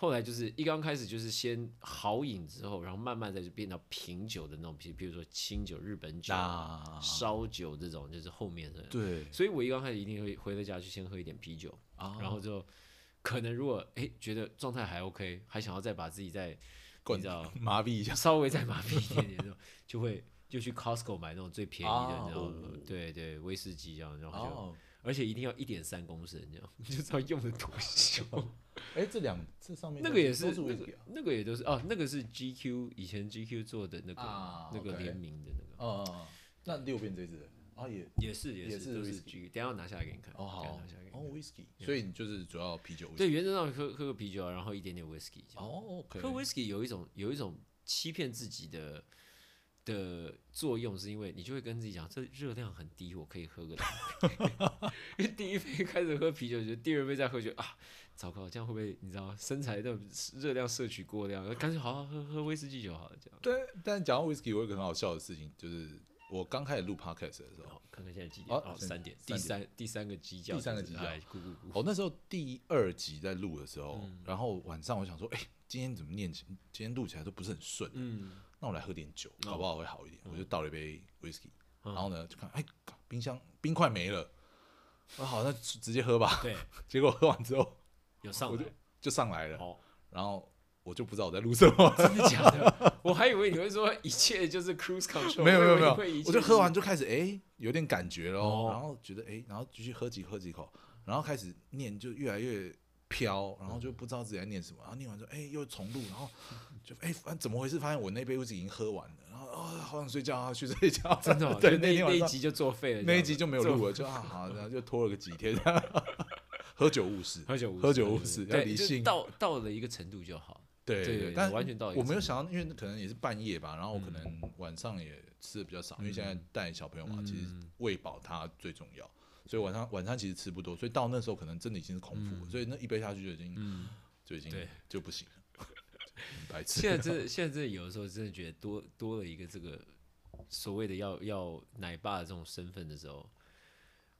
[SPEAKER 2] 后来就是一刚开始就是先好饮之后，然后慢慢再就变到品酒的那种，比比如说清酒、日本酒、
[SPEAKER 1] 那
[SPEAKER 2] 烧酒这种，就是后面的。
[SPEAKER 1] 对。
[SPEAKER 2] 所以我一刚开始一定会回到家去先喝一点啤酒，
[SPEAKER 1] 啊，
[SPEAKER 2] 然后就可能如果哎、觉得状态还 OK，还想要再把自己再 *laughs* 你
[SPEAKER 1] 灌
[SPEAKER 2] 知道
[SPEAKER 1] 麻痹一下，*laughs*
[SPEAKER 2] 稍微再麻痹一点点的，就会就去 Costco 买那种最便宜的，
[SPEAKER 1] 啊
[SPEAKER 2] 你知道
[SPEAKER 1] 哦？
[SPEAKER 2] 对对，威士忌这样，然后就、
[SPEAKER 1] 哦，
[SPEAKER 2] 而且一定要一点三公升这样，*laughs* 你就知道用的多凶。*laughs*
[SPEAKER 1] 哎，这两这上面
[SPEAKER 2] 那个也是
[SPEAKER 1] 都是
[SPEAKER 2] 那个
[SPEAKER 1] whisky 啊。
[SPEAKER 2] 那个也都是哦，那个是 GQ 以前 GQ 做的那个、
[SPEAKER 1] 啊
[SPEAKER 2] 那个联名的那个，
[SPEAKER 1] 哦那六边这一支啊也
[SPEAKER 2] 也是也
[SPEAKER 1] 也是
[SPEAKER 2] 是都是 G，等下我拿下来给你看。
[SPEAKER 1] 哦好
[SPEAKER 2] 等一下拿下来给你看。
[SPEAKER 1] 哦 whisky，所以你就是主要啤酒
[SPEAKER 2] 对，原则上喝喝个啤酒啊，然后一点点 whisky。
[SPEAKER 1] 哦，OK，
[SPEAKER 2] 喝 whisky 有一种有一种欺骗自己的的作用，是因为你就会跟自己讲，这热量很低，我可以喝个两杯。*laughs* 因为第一杯开始喝啤酒，就第二杯再喝，酒啊，糟糕，这样会不会你知道身材的热量摄取过量？干脆好好喝喝威士忌酒好了，这样。
[SPEAKER 1] 对，但讲到威士忌我有一个很好笑的事情，就是我刚开始录 podcast 的时候，
[SPEAKER 2] 好，看看现在几点？
[SPEAKER 1] 哦
[SPEAKER 2] 三点。第三第三个鸡叫，
[SPEAKER 1] 第三个鸡叫。
[SPEAKER 2] 哎，咕咕咕。
[SPEAKER 1] 我那时候第二集在录的时候，
[SPEAKER 2] 嗯。
[SPEAKER 1] 然后晚上我想说，哎、今天怎么念起，今天录起来都不是很顺，
[SPEAKER 2] 嗯，
[SPEAKER 1] 那我来喝点酒，搞不好会好一点。我就倒了一杯 whisky，、
[SPEAKER 2] 嗯。
[SPEAKER 1] 然后呢就看，哎、冰箱冰块没了，我说好，那直接喝吧。
[SPEAKER 2] 对，*laughs*
[SPEAKER 1] 结果喝完之后
[SPEAKER 2] 有上来。
[SPEAKER 1] 就上来了，
[SPEAKER 2] 好，
[SPEAKER 1] 然后我就不知道我在录什么，
[SPEAKER 2] 真的假的？我还以为你会说一切就是 cruise control，
[SPEAKER 1] 没有没有没有
[SPEAKER 2] 我
[SPEAKER 1] 就喝完就开始哎、有点感觉咯，
[SPEAKER 2] 哦
[SPEAKER 1] 然后觉得哎、然后继续喝几喝几口，然后开始念就越来越飘，然后就不知道自己在念什么，然后念完之后哎、又重录，然后就哎、反正怎么回事？发现我那杯威士已经喝完了，然后啊、好想睡觉啊，去睡觉，
[SPEAKER 2] 真的哦、*laughs*
[SPEAKER 1] 对
[SPEAKER 2] 那
[SPEAKER 1] 那
[SPEAKER 2] 一集就作废了，
[SPEAKER 1] 那一集就没有录
[SPEAKER 2] 了。
[SPEAKER 1] 就啊好，然后就拖了个几天，*laughs* 喝酒误事，
[SPEAKER 2] 喝酒无
[SPEAKER 1] 喝酒误事要
[SPEAKER 2] 对
[SPEAKER 1] 理性
[SPEAKER 2] 到到了一个程度就好。
[SPEAKER 1] 对
[SPEAKER 2] 对对
[SPEAKER 1] 但
[SPEAKER 2] 完全到
[SPEAKER 1] 我没有想到，因为可能也是半夜吧，然后我可能晚上也吃的比较少，因为现在带小朋友嘛，其实
[SPEAKER 2] 嗯。
[SPEAKER 1] 喂饱他最重要，所以晚上晚餐其实吃不多，所以到那时候可能真的已经是空腹了，所以那一杯下去就已经、
[SPEAKER 2] 嗯，
[SPEAKER 1] 就已经就不行了，很白痴。*laughs*
[SPEAKER 2] 现在。真的现在真的有的时候真的觉得多多了一个这个所谓的要要奶爸的这种身份的时候，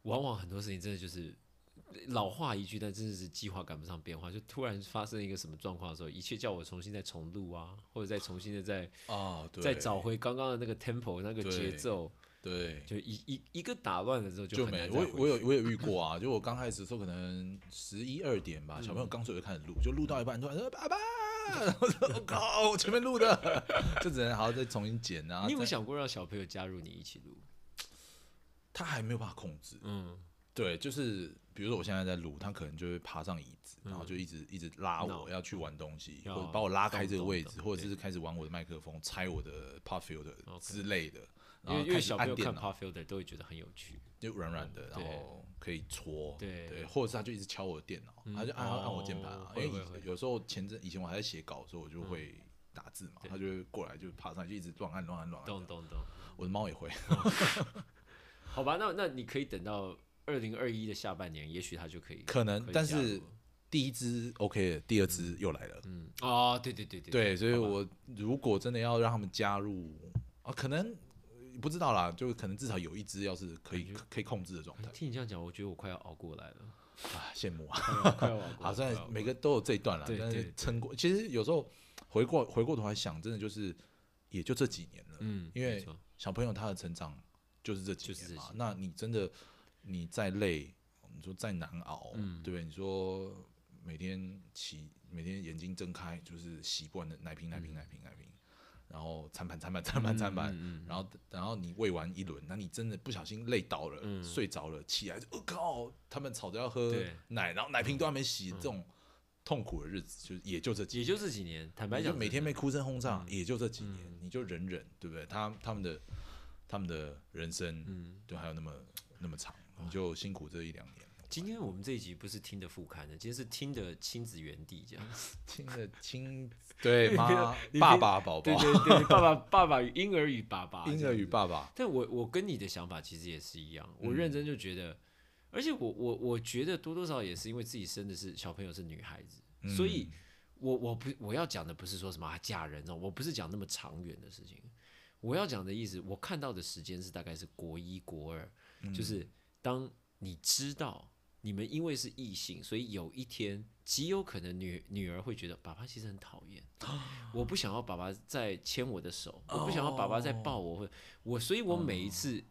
[SPEAKER 2] 往往很多事情真的就是老话一句，但真的是计划赶不上变化，就突然发生一个什么状况的时候，一切叫我重新再重录啊，或者再重新的再
[SPEAKER 1] 啊，对，
[SPEAKER 2] 再找回刚刚的那个 tempo 那个节奏，
[SPEAKER 1] 对。
[SPEAKER 2] 就一一一个打乱了之后
[SPEAKER 1] 就没
[SPEAKER 2] 很难
[SPEAKER 1] 我我有我有遇过啊，就我刚开始的时候可能十一二点吧，小朋友
[SPEAKER 2] 嗯
[SPEAKER 1] 刚睡就开始录，就录到一半突然说爸爸，*laughs* 然后说我靠，我前面录的，*laughs* 就只能好好再重新剪啊。
[SPEAKER 2] 你有没有想过让小朋友加入你一起录？
[SPEAKER 1] 他还没有办法控制，
[SPEAKER 2] 嗯，
[SPEAKER 1] 对，就是比如说我现在在录，他可能就会爬上椅子，然后就一直一直拉
[SPEAKER 2] 闹。
[SPEAKER 1] 我要去玩东西，或者把我拉开这个位置，或者是开始玩我的麦克风、拆我的 pop filter 之类的，然
[SPEAKER 2] 因为因为
[SPEAKER 1] 后开始
[SPEAKER 2] 小朋友看
[SPEAKER 1] 按电脑
[SPEAKER 2] ，Pop Filter 都会觉得很有趣。
[SPEAKER 1] 就软软的，然
[SPEAKER 2] 对。
[SPEAKER 1] 后可以戳，
[SPEAKER 2] 对。
[SPEAKER 1] 对，或者是他就一直敲我的电脑，他就按按按我键盘啊
[SPEAKER 2] 哦，
[SPEAKER 1] 因为有时候前阵以前我还在写稿的时候，我就会打字嘛，他就会过来就爬上去就一直乱按乱按乱按
[SPEAKER 2] 懂，懂懂。
[SPEAKER 1] 我的猫也会，*laughs*
[SPEAKER 2] 好吧，那那你可以等到二零二一的下半年，也许他就可以
[SPEAKER 1] 可能但是第一支 OK 了，第二支又来了。
[SPEAKER 2] 嗯哦，对对对对
[SPEAKER 1] 对，所以我如果真的要让他们加入啊，可能呃不知道啦，就可能至少有一支要是可以可以控制的状态
[SPEAKER 2] 听你这样讲，我觉得我快要熬过来了，
[SPEAKER 1] 啊，羡慕啊！*laughs*
[SPEAKER 2] 快要熬过来。*laughs*
[SPEAKER 1] 好，虽然
[SPEAKER 2] 快要熬过来
[SPEAKER 1] 每个都有这一段啦，但是撑过。其实有时候回过回过头来想，真的就是也就这几年了，
[SPEAKER 2] 嗯，
[SPEAKER 1] 因为小朋友他的成长就是这几
[SPEAKER 2] 就是
[SPEAKER 1] 年嘛。那你真的你再累，你说再难熬，
[SPEAKER 2] 嗯。
[SPEAKER 1] 对不对？你说每天起每天眼睛睁开就是习惯的奶瓶奶瓶奶瓶奶瓶，然后餐盘餐盘餐盘餐盘，然后然后你喂完一轮，那你真的不小心累倒了，
[SPEAKER 2] 嗯。
[SPEAKER 1] 睡着了，起来就我、靠，他们吵着要喝奶，然后奶瓶都还没洗，这种痛苦的日子就也就这几
[SPEAKER 2] 也就这几年，坦白讲，
[SPEAKER 1] 就每天被哭声轰炸，
[SPEAKER 2] 嗯。
[SPEAKER 1] 也就这几年，你就忍忍，对不对？他他们的他们的人生，
[SPEAKER 2] 嗯，
[SPEAKER 1] 就还有那么那么长，你就辛苦这一两年。
[SPEAKER 2] 今天我们这一集不是听的副刊的，今天是听的亲子园地这样。
[SPEAKER 1] 子，*laughs* 听的亲，对 *laughs* 妈爸爸宝宝，
[SPEAKER 2] 对对，爸爸 *laughs* 爸爸与婴儿与爸爸，
[SPEAKER 1] 婴儿与爸爸，
[SPEAKER 2] 但我我跟你的想法其实也是一样，我
[SPEAKER 1] 嗯
[SPEAKER 2] 认真就觉得，而且我我我觉得多多少少也是因为自己生的是小朋友是女孩子，
[SPEAKER 1] 嗯
[SPEAKER 2] 所以我我不我要讲的不是说什么、啊、嫁人哦，我不是讲那么长远的事情，我要讲的意思，我看到的时间是大概是国一国二，
[SPEAKER 1] 嗯
[SPEAKER 2] 就是当你知道你们因为是异性，所以有一天极有可能女女儿会觉得爸爸其实很讨厌，我不想要爸爸再牵我的手，我不想要爸爸再抱我，或我，所以我每一次。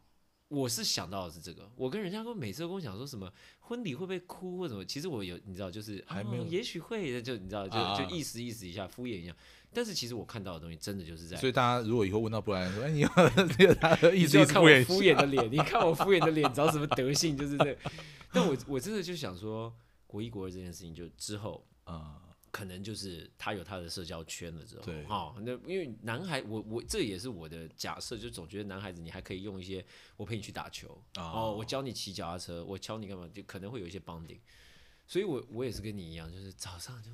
[SPEAKER 2] 我是想到的是这个，我跟人家说，每次都跟我讲说什么婚礼会不会哭或什么，其实我有你知道，就是
[SPEAKER 1] 还没有
[SPEAKER 2] 哦也许会，就你知道，就
[SPEAKER 1] 啊
[SPEAKER 2] 就意思意思一下，敷衍一下。但是其实我看到的东西，真的就是在
[SPEAKER 1] 所以大家如果以后问到布莱恩说，哎，你要 *laughs* 这个他的意
[SPEAKER 2] 你就要
[SPEAKER 1] 思意思敷衍
[SPEAKER 2] 看我敷衍的脸，你看我敷衍的脸长什么德性，就是这。但我我真的就想说，国一国二这件事情，就之后
[SPEAKER 1] 啊，
[SPEAKER 2] 可能就是他有他的社交圈了之后，
[SPEAKER 1] 对
[SPEAKER 2] 哈、那因为男孩，我我这也是我的假设，就总觉得男孩子你还可以用一些，我陪你去打球，哦，我教你骑脚踏车，我教你干嘛，就可能会有一些 bonding。所以我我也是跟你一样，就是早上就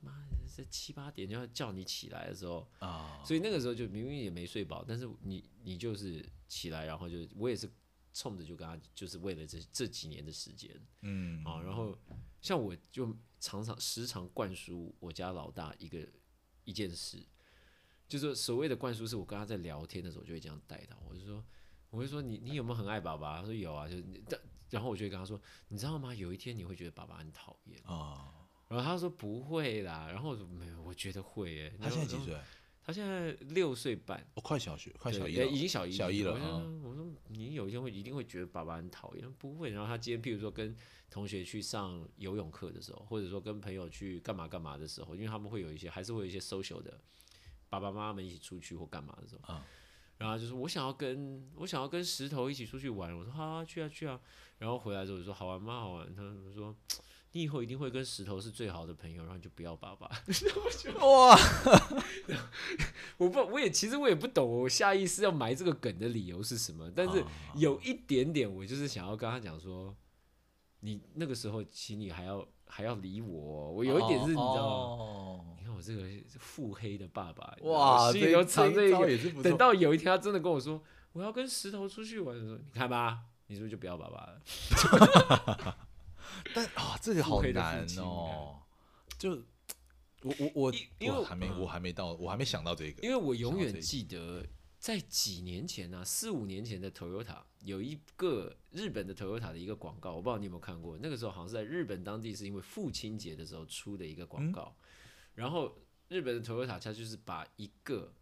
[SPEAKER 2] 妈的这七八点就要叫你起来的时候，
[SPEAKER 1] 啊，
[SPEAKER 2] 所以那个时候就明明也没睡饱，但是你你就是起来，然后就我也是冲着就跟他，就是为了这这几年的时间
[SPEAKER 1] 嗯，
[SPEAKER 2] 啊，然后像我就常常时常灌输我家老大一个一件事，就是所谓的灌输，是我跟他在聊天的时候就会这样带他，我就说我会说你你有没有很爱爸爸？他说有啊，就是但然后我就会跟他说，你知道吗？有一天你会觉得爸爸很讨厌，
[SPEAKER 1] 啊，
[SPEAKER 2] 然后他说不会啦，然后我说没有，我觉得会耶。
[SPEAKER 1] 他现在几？岁？
[SPEAKER 2] 他现在六岁半。
[SPEAKER 1] 哦，快小学，快小一了，
[SPEAKER 2] 呃已经小一
[SPEAKER 1] 小一了
[SPEAKER 2] 我说
[SPEAKER 1] 嗯
[SPEAKER 2] 我说你有一天会一定会觉得爸爸很讨厌，不会。然后他今天譬如说跟同学去上游泳课的时候，或者说跟朋友去干嘛干嘛的时候，因为他们会有一些还是会有一些 social 的爸爸妈妈们一起出去或干嘛的时候，
[SPEAKER 1] 嗯
[SPEAKER 2] 然后就是我想要跟我想要跟石头一起出去玩，我说好啊，去啊去啊。然后回来之后我就说好玩吗？好玩。他就说你以后一定会跟石头是最好的朋友，然后你就不要爸爸。*laughs*
[SPEAKER 1] 哇，*laughs*
[SPEAKER 2] 我不，我也其实我也不懂，我下意识要埋这个梗的理由是什么，但是
[SPEAKER 1] 啊
[SPEAKER 2] 有一点点，我就是想要跟他讲说，你那个时候请你还要还要理我哦，我有一点是你知道吗？
[SPEAKER 1] 哦
[SPEAKER 2] 你看我这个腹黑的爸爸，
[SPEAKER 1] 哇，
[SPEAKER 2] 等到有一天他真的跟我说我要跟石头出去玩的时候，你看吧，你是不是就不要爸爸了？*laughs* *laughs*
[SPEAKER 1] 但啊，这个好难哦，就 *tsk* 我我我
[SPEAKER 2] 因因为
[SPEAKER 1] 我还没
[SPEAKER 2] 嗯。
[SPEAKER 1] 我还没到，我还没想到这个，
[SPEAKER 2] 因为我永远记得，在几年前呢、四五年前的 Toyota 有一个日本的 Toyota 的一个广告，我不知道你有没有看过。那个时候好像是在日本当地是因为父亲节的时候出的一个广告，然后日本的 Toyota 它就是把一个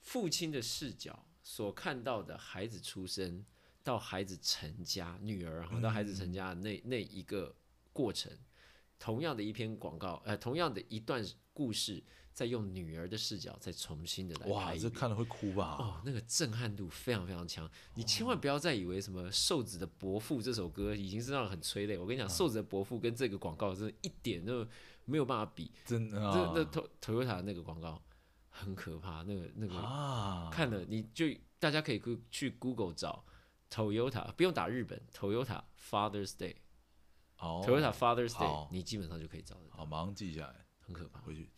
[SPEAKER 2] 父亲的视角所看到的孩子出生到孩子成家，女儿然后到孩子成家的那、那一个过程，同样的一篇广告，呃，同样的一段故事，再用女儿的视角再重新的来
[SPEAKER 1] 哇。这看了会哭吧？
[SPEAKER 2] 哦，那个震撼度非常非常强，你千万不要再以为什么《瘦子的伯父》这首歌已经是让人很催泪。我跟你讲，瘦子的伯父》跟这个广告真的一点都没有办法比。
[SPEAKER 1] 真的啊
[SPEAKER 2] 那 To Toyota 那个广告很可怕，那个那个
[SPEAKER 1] 啊，
[SPEAKER 2] 看了你就大家可以去去 Google 找 Toyota，不用打日本 Toyota Father's Day，Toyota、
[SPEAKER 1] 哦
[SPEAKER 2] Father's Day，你基本上就可以找得到，
[SPEAKER 1] 好，马上记下来，
[SPEAKER 2] 很可怕。
[SPEAKER 1] 回去。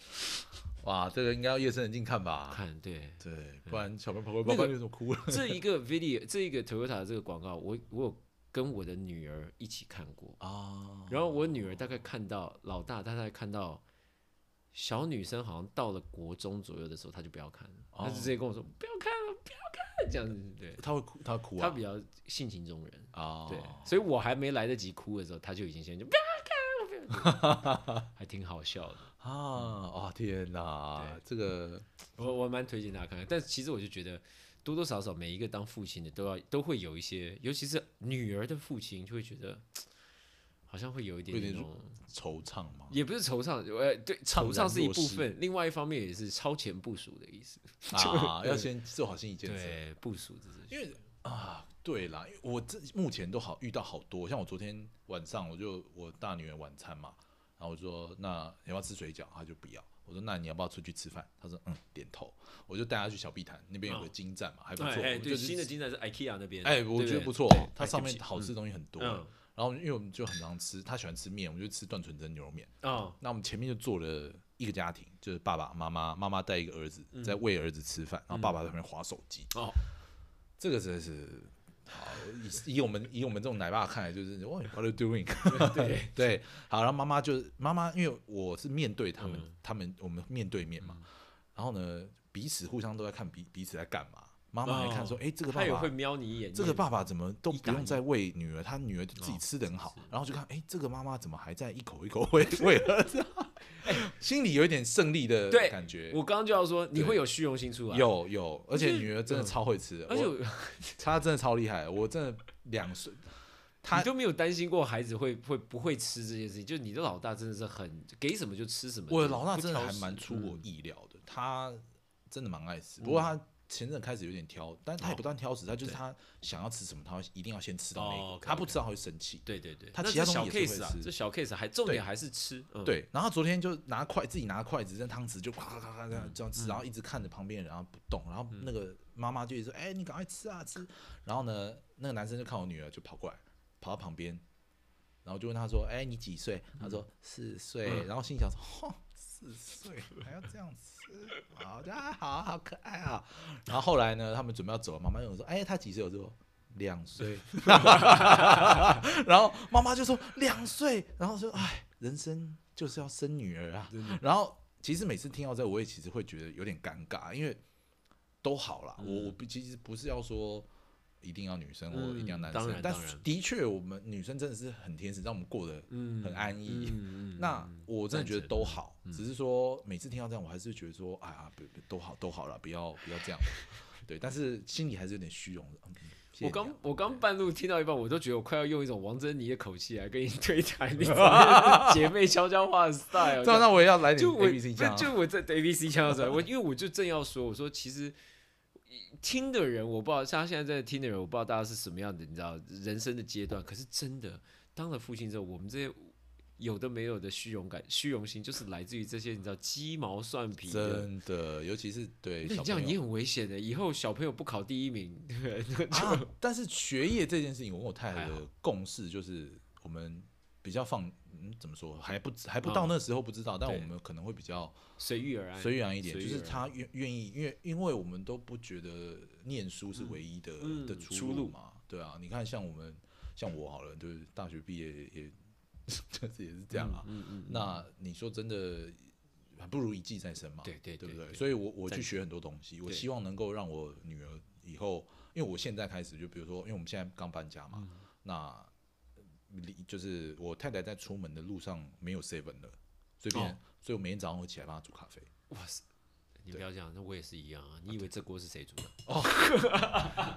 [SPEAKER 1] 哇，这个应该要夜深人静看吧？
[SPEAKER 2] 看对
[SPEAKER 1] 对，不然小朋友跑过来，爸爸你怎么哭了？
[SPEAKER 2] 这一个 video，这一个 Toyota 的这个广告，我我有跟我的女儿一起看过，
[SPEAKER 1] 啊，
[SPEAKER 2] 然后我女儿大概看到老大，大概看到小女生好像到了国中左右的时候，她就不要看了，她就直接跟我说不要看了，不要看，这样子对。
[SPEAKER 1] 她会哭，他会哭啊。
[SPEAKER 2] 她比较性情中人，
[SPEAKER 1] 啊，
[SPEAKER 2] 对，所以我还没来得及哭的时候，她就已经先就不要看了，不要看，*laughs* 还挺好笑的。
[SPEAKER 1] 啊啊天哪，这个
[SPEAKER 2] 我我蛮推荐大家看看，但其实我就觉得多多少少每一个当父亲的都要都会有一些，尤其是女儿的父亲，就会觉得好像会有一点
[SPEAKER 1] 点
[SPEAKER 2] 那种，
[SPEAKER 1] 惆怅嘛，
[SPEAKER 2] 也不是惆怅，呃，对，惆
[SPEAKER 1] 怅
[SPEAKER 2] 是一部分，另外一方面也是超前部署的意思，
[SPEAKER 1] 啊，*laughs* 要先做好心理建设，
[SPEAKER 2] 对，部署这是
[SPEAKER 1] 因为啊，对啦，因为我这目前都好遇到好多，像我昨天晚上我就我大女儿晚餐嘛，然后我就说那你要不要吃水饺，她就不要。我说那你要不要出去吃饭？她说嗯，点头。我就带她去小碧潭那边有个金站嘛，还不错。
[SPEAKER 2] 哎哎，对，
[SPEAKER 1] 就是
[SPEAKER 2] 新的金站是 IKEA 那边，
[SPEAKER 1] 哎，我觉得不错，它上面好吃的东西很多。
[SPEAKER 2] 嗯
[SPEAKER 1] 然后因为我们就很常吃，他喜欢吃面，我们就吃段纯真牛肉面。
[SPEAKER 2] 哦，
[SPEAKER 1] 那我们前面就做了一个家庭，就是爸爸妈妈，妈妈带一个儿子在喂儿子吃饭，然后爸爸在旁边划手机。
[SPEAKER 2] 哦，
[SPEAKER 1] 这个真的是好，以以我们以我们这种奶爸看来，就是哇，what are you doing？*laughs*
[SPEAKER 2] 对 *laughs*
[SPEAKER 1] 对，好，然后妈妈就妈妈，因为我是面对他们，
[SPEAKER 2] 嗯
[SPEAKER 1] 他们我们面对面嘛，然后呢，彼此互相都在看彼彼此在干嘛。妈妈还看说，哎、这个爸爸
[SPEAKER 2] 他也会瞄你一眼，
[SPEAKER 1] 这个爸爸怎么都不用再喂女儿，他女儿自己
[SPEAKER 2] 哦
[SPEAKER 1] 吃的很好，
[SPEAKER 2] 是。
[SPEAKER 1] 然后就看，哎、这个妈妈怎么还在一口一口 *laughs* 喂 *laughs* 喂儿子，心里有一点胜利的感觉。
[SPEAKER 2] 我刚刚就要说，你会有虚荣心出来，，
[SPEAKER 1] 有有，而且女儿真的
[SPEAKER 2] 嗯
[SPEAKER 1] 超会吃的，
[SPEAKER 2] 而且 *laughs*
[SPEAKER 1] 她真的超厉害，我真的两岁，她
[SPEAKER 2] 你都没有担心过孩子会会不会吃这件事情，就你的老大真的是很给什么就吃什么，
[SPEAKER 1] 我的老大真的还蛮出我
[SPEAKER 2] 嗯。
[SPEAKER 1] 意料的，他真的蛮爱吃，不过他前阵开始有点挑，但是他也不断挑食，他就是他想要吃什么，他一定要先吃到那
[SPEAKER 2] 哦
[SPEAKER 1] 个，他不吃到他会生气。
[SPEAKER 2] 对对对，
[SPEAKER 1] 他其他东西也是会吃
[SPEAKER 2] 这小 case 还重
[SPEAKER 1] 对
[SPEAKER 2] 点还是吃，嗯，
[SPEAKER 1] 对，然后昨天就拿筷自己拿筷子跟汤匙就咔咔咔咔这
[SPEAKER 2] 嗯
[SPEAKER 1] 样这样吃，然后一直看着旁边人，然后不动，然后那个妈妈就一直说：“哎，你赶快吃啊吃。”然后呢，那个男生就看我女儿就跑过来，跑到旁边，然后就问他说：“哎，你几岁？”他说：“四岁。”然后心里想说：“哼，四岁还要这样吃，好的，好好可爱啊。”然后后来呢，他们准备要走了，妈妈就说：“哎，他几岁？”我说：“两岁。*laughs* ”然后妈妈就说：“两岁。”然后说：“哎，人生就是要生女儿啊。”然后其实每次听到这，我也其实会觉得有点尴尬，因为都好啦。我我不其实不是要说一定要女生或一定要男生，但的确我们女生真的是很天使，让我们过得
[SPEAKER 2] 嗯
[SPEAKER 1] 很安逸。*laughs* 那我真的觉得都好，只是说每次听到这样，我还是觉得说，哎呀，不不都好都好了，不要不要这样。*laughs* 对，但是心里还是有点虚荣的。
[SPEAKER 2] 我刚我刚半路听到一半，我都觉得我快要用一种王珍妮的口气来跟你对谈，你 *laughs* 姐妹悄悄话的 style
[SPEAKER 1] 那那我也要来点
[SPEAKER 2] 就我
[SPEAKER 1] A B C
[SPEAKER 2] 不
[SPEAKER 1] 酱啊。
[SPEAKER 2] 就我在 A B C 腔出来，我因为我就正要说，我说其实听的人我不知道，像现在在听的人，我不知道大家是什么样的，你知道人生的阶段。可是真的当了父亲之后，我们这些有的没有的虚荣感、虚荣心，就是来自于这些你知道鸡毛蒜皮的。
[SPEAKER 1] 真的，尤其是对
[SPEAKER 2] 那你这样你很危险的，以后小朋友不考第一名，对不对？
[SPEAKER 1] 啊，但是学业这件事情，我跟我太太的共识就是，我们比较放，嗯，怎么说，还不还不到那时候不知道，但我们可能会比较
[SPEAKER 2] 随遇而安。
[SPEAKER 1] 随遇而安一点，就是他愿愿意，因为因为我们都不觉得念书是唯一的、
[SPEAKER 2] 嗯
[SPEAKER 1] 的
[SPEAKER 2] 出路
[SPEAKER 1] 嘛，对啊，你看像我们像我好了，就是大学毕业也 *laughs* 就是也是这样啊，
[SPEAKER 2] 嗯嗯，
[SPEAKER 1] 那你说真的，还不如一技在身嘛，
[SPEAKER 2] 对对
[SPEAKER 1] 对不对？所以我我去学很多东西，我希望能够让我女儿以后，因为我现在开始，就比如说，因为我们现在刚搬家嘛，
[SPEAKER 2] 嗯。
[SPEAKER 1] 那呃离就是我太太在出门的路上没有 seven 了，所以变，
[SPEAKER 2] 哦
[SPEAKER 1] 所以我每天早上会起来帮她煮咖啡。
[SPEAKER 2] 哇塞！你不要这样，那我也是一样啊。你以为这锅是谁煮的？*laughs*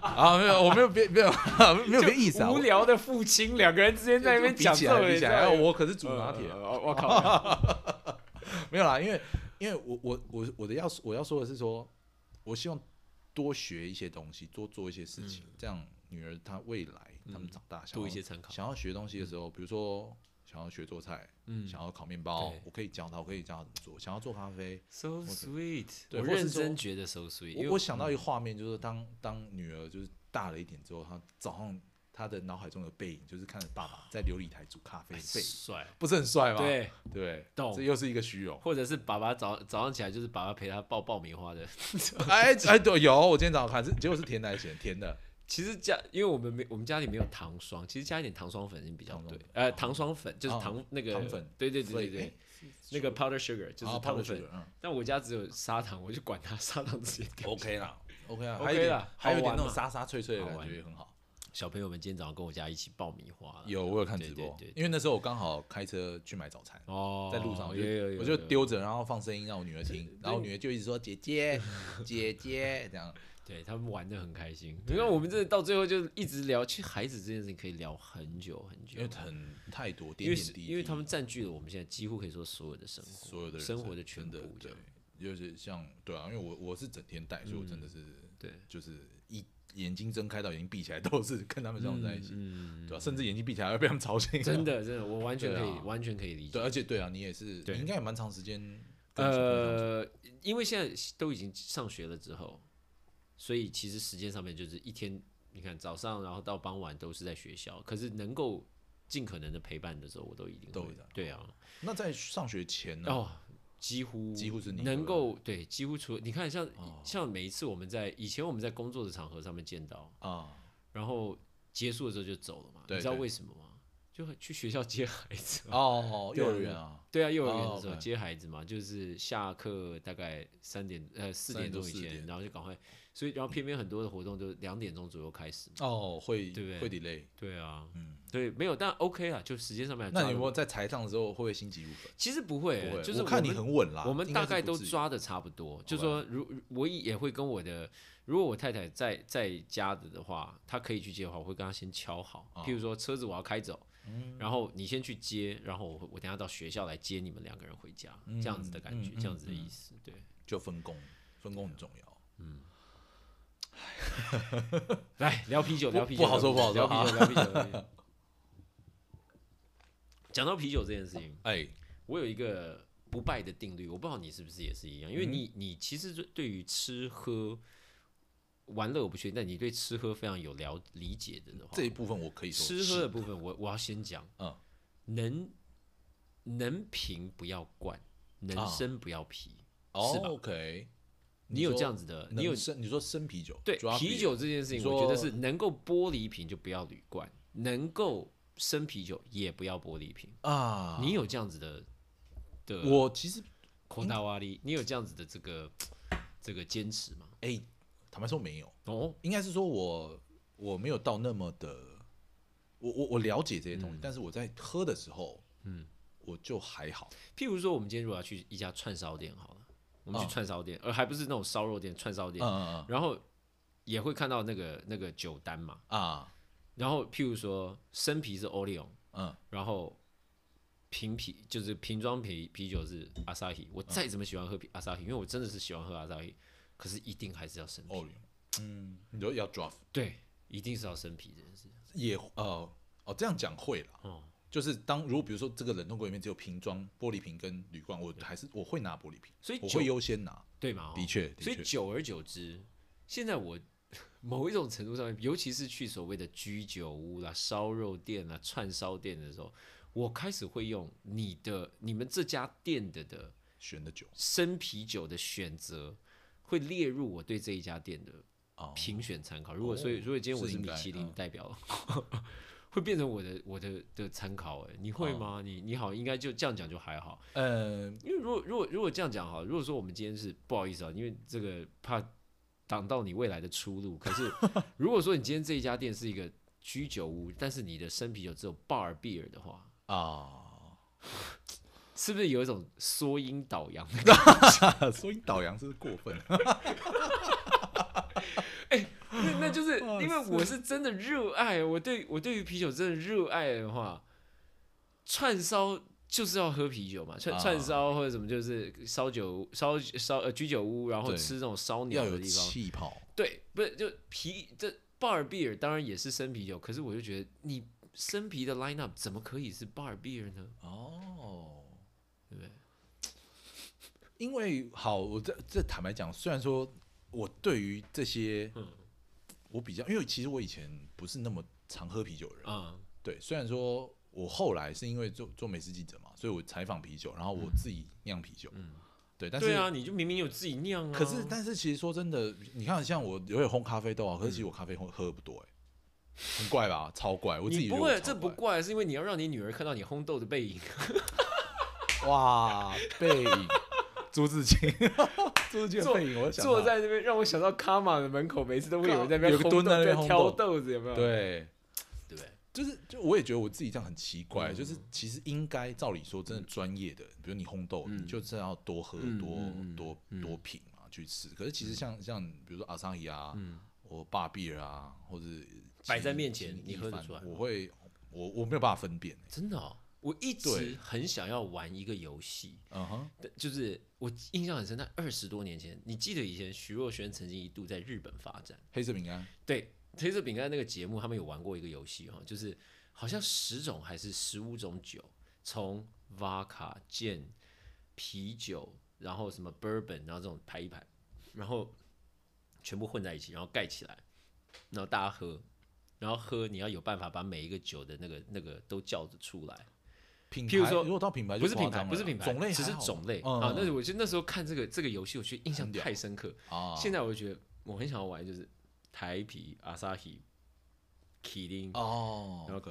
[SPEAKER 1] 啊，没有，我没有别没有 *laughs* 没有别意思啊，
[SPEAKER 2] 无
[SPEAKER 1] 我
[SPEAKER 2] 聊的父亲两个人之间在那边讲这种
[SPEAKER 1] 来比起来，哎
[SPEAKER 2] 你知道吗
[SPEAKER 1] 我可是煮拿铁，
[SPEAKER 2] 呃我靠！*laughs*
[SPEAKER 1] 没有啦，因为因为我我我我的要我要说的是说，我希望多学一些东西，多做一些事情，这样女儿她未来他们长大想要
[SPEAKER 2] 多一些参考。
[SPEAKER 1] 想要学东西的时候，比如说想要学做菜，
[SPEAKER 2] 嗯
[SPEAKER 1] 想要烤面包，我可以教她，我可以教她怎么做。想要做咖啡
[SPEAKER 2] ，，so sweet，
[SPEAKER 1] 对
[SPEAKER 2] 我认真觉得 so sweet，
[SPEAKER 1] 我我想到一个画面，就是当当女儿就是大了一点之后，她早上她的脑海中的背影就是看着爸爸在琉璃台煮咖啡
[SPEAKER 2] 帅，
[SPEAKER 1] 不是很帅吗？
[SPEAKER 2] 对，
[SPEAKER 1] 对，
[SPEAKER 2] 懂
[SPEAKER 1] 这又是一个虚荣。
[SPEAKER 2] 或者是爸爸早早上起来就是爸爸陪他爆爆米花的。*laughs*
[SPEAKER 1] 哎哎，对，有，我今天早上看是结果是甜的还是咸甜的？
[SPEAKER 2] 其实家因为我们没我们家里没有糖霜，其实加一点糖霜粉比较对。
[SPEAKER 1] 糖霜粉。
[SPEAKER 2] 呃，糖霜粉就是
[SPEAKER 1] 哦
[SPEAKER 2] 糖那个
[SPEAKER 1] 糖粉。
[SPEAKER 2] 对对对对对。那个 powder sugar 就是
[SPEAKER 1] 啊
[SPEAKER 2] 糖
[SPEAKER 1] powder
[SPEAKER 2] 粉但我家只有砂糖，我就管它砂糖直接丢。
[SPEAKER 1] ，OK 啦，OK 啦。
[SPEAKER 2] OK
[SPEAKER 1] 还有一点
[SPEAKER 2] 啦
[SPEAKER 1] 还有一点那种沙沙脆脆的感觉。也很好。
[SPEAKER 2] 小朋友们今天早上跟我家一起爆米花。
[SPEAKER 1] 有，我有看直播。因为那时候我刚好开车去买早餐，
[SPEAKER 2] 哦，
[SPEAKER 1] 在路上我就
[SPEAKER 2] 有有有。
[SPEAKER 1] 我就
[SPEAKER 2] 有
[SPEAKER 1] 丢着，然后放声音让我女儿听，然后我女儿就一直说姐姐姐姐这样。
[SPEAKER 2] 对他们玩的很开心。你看我们这到最后就一直聊，其实孩子这件事情可以聊很久很久
[SPEAKER 1] 因为，很太多
[SPEAKER 2] 因为是
[SPEAKER 1] 点点滴滴，
[SPEAKER 2] 因为他们占据了我们现在几乎可以说所有的生活，
[SPEAKER 1] 所有的
[SPEAKER 2] 生活的全部。
[SPEAKER 1] 对，就是像对啊，因为我我是整天带，所以我真的是
[SPEAKER 2] 对，
[SPEAKER 1] 就是一眼睛睁开到眼睛闭起来都是跟他们相处在一起，
[SPEAKER 2] 嗯，
[SPEAKER 1] 对吧？甚至眼睛闭起来被他们吵醒，
[SPEAKER 2] 真的真的，我完全可以
[SPEAKER 1] 啊
[SPEAKER 2] 完全可以理解
[SPEAKER 1] 对，。而且对啊，你也是，应该也蛮长时间。
[SPEAKER 2] 呃，因为现在都已经上学了之后，所以其实时间上面就是一天，你看早上然后到傍晚都是在学校，可是能够尽可能的陪伴的时候，我都一定会
[SPEAKER 1] 都会的
[SPEAKER 2] 对啊，
[SPEAKER 1] 那在上学前呢？
[SPEAKER 2] 哦，几乎
[SPEAKER 1] 几乎是你
[SPEAKER 2] 能够对，几乎除了你看像、
[SPEAKER 1] 哦
[SPEAKER 2] 像每一次我们在以前我们在工作的场合上面见到，
[SPEAKER 1] 啊，
[SPEAKER 2] 然后结束的时候就走了嘛，
[SPEAKER 1] 对
[SPEAKER 2] 你知道为什么吗？就会去学校接孩子嘛。
[SPEAKER 1] 哦，*laughs* 幼儿园啊，
[SPEAKER 2] 对啊，幼儿园
[SPEAKER 1] 哦
[SPEAKER 2] 的时候接孩子嘛，就是下课大概三点呃四
[SPEAKER 1] 点
[SPEAKER 2] 钟以前，然后就赶快，所以然后偏偏很多的活动都两点钟左右开始。
[SPEAKER 1] 哦，会
[SPEAKER 2] 对不对
[SPEAKER 1] 会 delay。
[SPEAKER 2] 对啊，
[SPEAKER 1] 嗯，
[SPEAKER 2] 对，没有，但 OK 啊，就时间上面
[SPEAKER 1] 那你有没有在台上的时候会不会心急如焚？
[SPEAKER 2] 其实不会、
[SPEAKER 1] 不会，
[SPEAKER 2] 就是
[SPEAKER 1] 我看你很稳啦。
[SPEAKER 2] 我们大概都抓的差不多，就说如我也会跟我的，如果我太太在在家的的话，她可以去接的话，我会跟她先敲好，
[SPEAKER 1] 哦
[SPEAKER 2] 譬如说车子我要开走，
[SPEAKER 1] 嗯
[SPEAKER 2] 然后你先去接，然后我我等下到学校来接你们两个人回家，这样子的感觉，
[SPEAKER 1] 嗯嗯
[SPEAKER 2] 这样子的意思，对。
[SPEAKER 1] 就分工，分工很重要。*laughs*
[SPEAKER 2] 来聊啤酒，聊啤酒，
[SPEAKER 1] 不好说不好说
[SPEAKER 2] 聊啤酒，聊啤酒。啤酒讲到啤酒这件事情，
[SPEAKER 1] 哎，
[SPEAKER 2] 我有一个不败的定律，我不知道你是不是也是一样，因为
[SPEAKER 1] 嗯。
[SPEAKER 2] 你你其实对对于吃喝玩乐我不确定，但你对吃喝非常有了理解的的话，
[SPEAKER 1] 这一部分我可以说
[SPEAKER 2] 吃喝的部分我我要先讲，
[SPEAKER 1] 嗯，
[SPEAKER 2] 能能平不要灌，能
[SPEAKER 1] 啊
[SPEAKER 2] 生不要皮，
[SPEAKER 1] 哦
[SPEAKER 2] 是吧
[SPEAKER 1] ，OK，
[SPEAKER 2] 你有这样子的，你有
[SPEAKER 1] 生你说生啤酒，
[SPEAKER 2] 对
[SPEAKER 1] 抓
[SPEAKER 2] 啤酒这件事情，我觉得是能够玻璃瓶就不要铝罐，能够生啤酒也不要玻璃瓶。
[SPEAKER 1] 啊，
[SPEAKER 2] 你有这样子的的
[SPEAKER 1] 我其实
[SPEAKER 2] 空大瓦力，你有这样子的这个这个坚持吗？
[SPEAKER 1] 哎，坦白说没有，
[SPEAKER 2] 哦，
[SPEAKER 1] 应该是说我我没有到那么的，我我我了解这些东西，但是我在喝的时候，嗯，我就还好，
[SPEAKER 2] 譬如说，我们今天如果要去一家串烧店，好了，我们去
[SPEAKER 1] 嗯。
[SPEAKER 2] 串烧店，而还不是那种烧肉店，串烧店，
[SPEAKER 1] 嗯嗯
[SPEAKER 2] 然后也会看到那个那个酒单嘛，
[SPEAKER 1] 嗯啊，
[SPEAKER 2] 然后譬如说生啤是 Oleon，
[SPEAKER 1] 嗯。
[SPEAKER 2] 然后瓶啤就是瓶装啤啤酒是 Asahi，我再怎么喜欢喝啤 Asahi，因为我真的是喜欢喝 Asahi，可是一定还是要生啤，
[SPEAKER 1] 哦，嗯，你说要 draft
[SPEAKER 2] 对，一定是要生啤这件事。
[SPEAKER 1] 也哦哦这样讲会了，
[SPEAKER 2] 哦，
[SPEAKER 1] 就是当如果比如说这个冷冻柜里面只有瓶装玻璃瓶跟铝罐，我还是我会拿玻璃瓶，
[SPEAKER 2] 所以
[SPEAKER 1] 我会优先拿，
[SPEAKER 2] 对嘛？哦
[SPEAKER 1] 的确的
[SPEAKER 2] 所以，久而久之，现在我 *laughs* 某一种程度上面，尤其是去所谓的居酒屋啦、烧肉店啦、串烧店的时候，我开始会用你的、你们这家店的的
[SPEAKER 1] 选的酒。
[SPEAKER 2] 生啤酒的选择，会列入我对这一家店的
[SPEAKER 1] 哦
[SPEAKER 2] 评选参考。如果所以，如果今天我是米其林
[SPEAKER 1] 嗯。
[SPEAKER 2] 代表，会变成我的我的的参考。哎，你会吗？你你好，应该就这样讲就还好。
[SPEAKER 1] 呃
[SPEAKER 2] 因为如果如果如果这样讲哈，如果说我们今天是不好意思啊，因为这个怕挡到你未来的出路。可是 *laughs* 如果说你今天这一家店是一个居酒屋，但是你的生啤酒只有 bar beer 的话，
[SPEAKER 1] 啊，
[SPEAKER 2] 是不是有一种缩阴倒阳？*laughs*
[SPEAKER 1] 缩阴导阳是过分？*laughs*
[SPEAKER 2] 那那就是因为我是真的热爱，我对我对于啤酒真的热爱的话，串烧就是要喝啤酒嘛，串
[SPEAKER 1] 啊
[SPEAKER 2] 串烧或者什么就是烧酒烧烧呃居酒屋，然后吃这种烧鸟的地方，
[SPEAKER 1] 气泡，
[SPEAKER 2] 对，不是就啤这 bar beer 当然也是生啤酒，可是我就觉得你生啤的 line up 怎么可以是 bar beer 呢？
[SPEAKER 1] 哦，
[SPEAKER 2] 对不对？
[SPEAKER 1] 因为好，我这这坦白讲，虽然说我对于这些，
[SPEAKER 2] 嗯
[SPEAKER 1] 我比较，因为其实我以前不是那么常喝啤酒的人，
[SPEAKER 2] 嗯、
[SPEAKER 1] 对，虽然说我后来是因为做做美食记者嘛，所以我采访啤酒，然后我自己酿啤酒，
[SPEAKER 2] 嗯。
[SPEAKER 1] 对，但是
[SPEAKER 2] 对啊，你就明明有自己酿啊，
[SPEAKER 1] 可是但是其实说真的，你看像我有点烘咖啡豆啊，可是其实我咖啡喝喝不多哎、很怪吧？*laughs* 超怪，我自己
[SPEAKER 2] 不会，这不
[SPEAKER 1] 怪
[SPEAKER 2] 怪，是因为你要让你女儿看到你烘豆的背影。*laughs*
[SPEAKER 1] 哇背影，朱自清，*laughs* 朱自清的
[SPEAKER 2] 坐
[SPEAKER 1] 背影，我就想到
[SPEAKER 2] 坐在那边，让我想到卡玛的门口，每次都会有人在那边
[SPEAKER 1] 有蹲在那边
[SPEAKER 2] 挑
[SPEAKER 1] 豆
[SPEAKER 2] 豆子，有没有？
[SPEAKER 1] 对。
[SPEAKER 2] 对？
[SPEAKER 1] 就是，就我也觉得我自己这样很奇怪，
[SPEAKER 2] 嗯
[SPEAKER 1] 就是其实应该照理说，真的专业的，比如你烘豆，
[SPEAKER 2] 嗯
[SPEAKER 1] 你就是要多喝、
[SPEAKER 2] 嗯
[SPEAKER 1] 多、多
[SPEAKER 2] 嗯
[SPEAKER 1] 多品嘛，去吃。可是其实像、像比如说阿桑伊啊，
[SPEAKER 2] 嗯
[SPEAKER 1] 或霸比尔啊，或者
[SPEAKER 2] 摆在面前你喝得出来
[SPEAKER 1] 我会，我我没有办法分辨、
[SPEAKER 2] 真的哦，我一直很想要玩一个游戏，
[SPEAKER 1] 嗯哼，
[SPEAKER 2] 就是我印象很深，在二十多年前，你记得以前徐若瑄曾经一度在日本发展，
[SPEAKER 1] 黑色饼干，
[SPEAKER 2] 对，黑色饼干那个节目，他们有玩过一个游戏哈，就是好像十种还是十五种酒，从 vodka、gin、啤酒，然后什么 bourbon，然后这种排一排，然后全部混在一起，然后盖起来，然后大家喝，然后喝你要有办法把每一个酒的那个那个都叫得出来。
[SPEAKER 1] 品
[SPEAKER 2] 譬如说
[SPEAKER 1] 如果到品牌就
[SPEAKER 2] 不是品牌，不是品牌，只是
[SPEAKER 1] 种类只是
[SPEAKER 2] 种类、
[SPEAKER 1] 嗯
[SPEAKER 2] 啊。那我觉得那时候看这个这个游戏，我觉得印象太深刻。
[SPEAKER 1] 啊，
[SPEAKER 2] 现在我就觉得我很想要玩，就是台啤、Asahi、麒麟，
[SPEAKER 1] 哦
[SPEAKER 2] 然后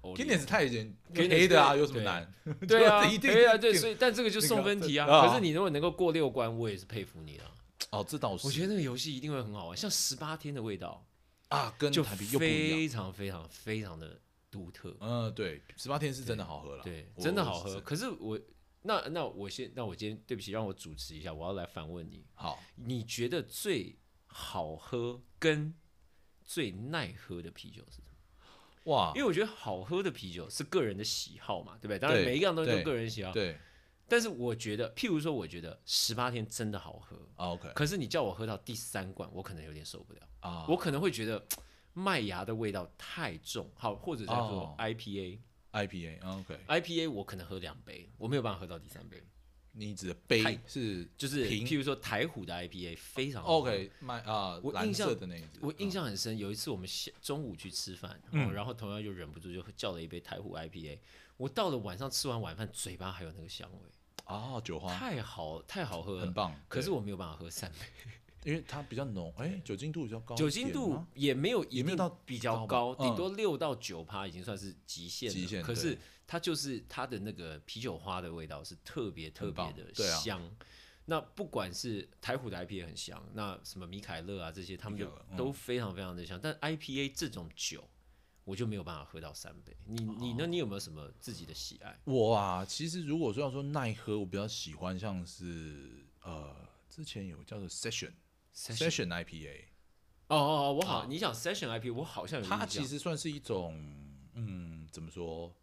[SPEAKER 2] 后 Olé
[SPEAKER 1] Guinness 太简
[SPEAKER 2] Guinness
[SPEAKER 1] 黑的啊，有什么
[SPEAKER 2] 对
[SPEAKER 1] 难？*laughs*
[SPEAKER 2] 对啊，
[SPEAKER 1] 就一定
[SPEAKER 2] 对啊，对，所以但这个就送分题啊。可是你如果能够过六关，我也是佩服你了。
[SPEAKER 1] 哦，这倒是，
[SPEAKER 2] 我觉得那个游戏一定会很好玩，像十八天的味道，
[SPEAKER 1] 啊，跟
[SPEAKER 2] 就
[SPEAKER 1] 台啤又。
[SPEAKER 2] 非常非常非常的独特。
[SPEAKER 1] 嗯，对，十八天是真的好喝了，
[SPEAKER 2] 对，真的好喝。
[SPEAKER 1] 是。
[SPEAKER 2] 可是我那那我先那我今天对不起，让我主持一下，我要来反问你，
[SPEAKER 1] 好，
[SPEAKER 2] 你觉得最好喝跟最耐喝的啤酒是什么？
[SPEAKER 1] 哇。
[SPEAKER 2] 因，为我觉得好喝的啤酒是个人的喜好嘛，对不对？当然每一样东西都
[SPEAKER 1] 对
[SPEAKER 2] 个人喜好，
[SPEAKER 1] 对。
[SPEAKER 2] 但是我觉得，譬如说，我觉得十八天真的好喝，
[SPEAKER 1] 啊，OK。
[SPEAKER 2] 可是你叫我喝到第三罐，我可能有点受不了，
[SPEAKER 1] 啊，
[SPEAKER 2] 我可能会觉得麦芽的味道太重，好，或者叫做
[SPEAKER 1] 哦。
[SPEAKER 2] IPA。
[SPEAKER 1] IPA 啊
[SPEAKER 2] OK，IPA 我可能喝两杯，我没有办法喝到第三杯。
[SPEAKER 1] 你指的杯是
[SPEAKER 2] 就是譬如说台虎的 IPA 非常
[SPEAKER 1] OK 麦啊，
[SPEAKER 2] 我印象
[SPEAKER 1] 的那一只，
[SPEAKER 2] 我印
[SPEAKER 1] 嗯。
[SPEAKER 2] 象很深，有一次我们下中午去吃饭，然后同样就忍不住就叫了一杯台虎 IPA。我到了晚上吃完晚饭，嘴巴还有那个香味，
[SPEAKER 1] 哦酒花。
[SPEAKER 2] 太好太好喝了。
[SPEAKER 1] 很棒，
[SPEAKER 2] 可是我没有办法喝三杯，
[SPEAKER 1] 因为它比较浓，哎，酒精度比较高
[SPEAKER 2] 酒精度也没有一定
[SPEAKER 1] 也没有到
[SPEAKER 2] 比较高，顶多六到九趴已经算是极限了。
[SPEAKER 1] 极限
[SPEAKER 2] 可是它就是它的那个啤酒花的味道是特别特别的香。那不管是台虎的 IPA 也很香，那什么米凯勒啊这些，他们就都非常非常的香。但 IPA 这种酒，我就没有办法喝到三杯。你你
[SPEAKER 1] 哦
[SPEAKER 2] 呢？你有没有什么自己的喜爱？
[SPEAKER 1] 我啊，其实如果说要说耐喝，我比较喜欢像是呃，之前有叫做 Session Session IPA，
[SPEAKER 2] 哦哦哦，我好，
[SPEAKER 1] 啊
[SPEAKER 2] 你讲 Session IPA，我好像有
[SPEAKER 1] 它。其实算是一种嗯，怎么说？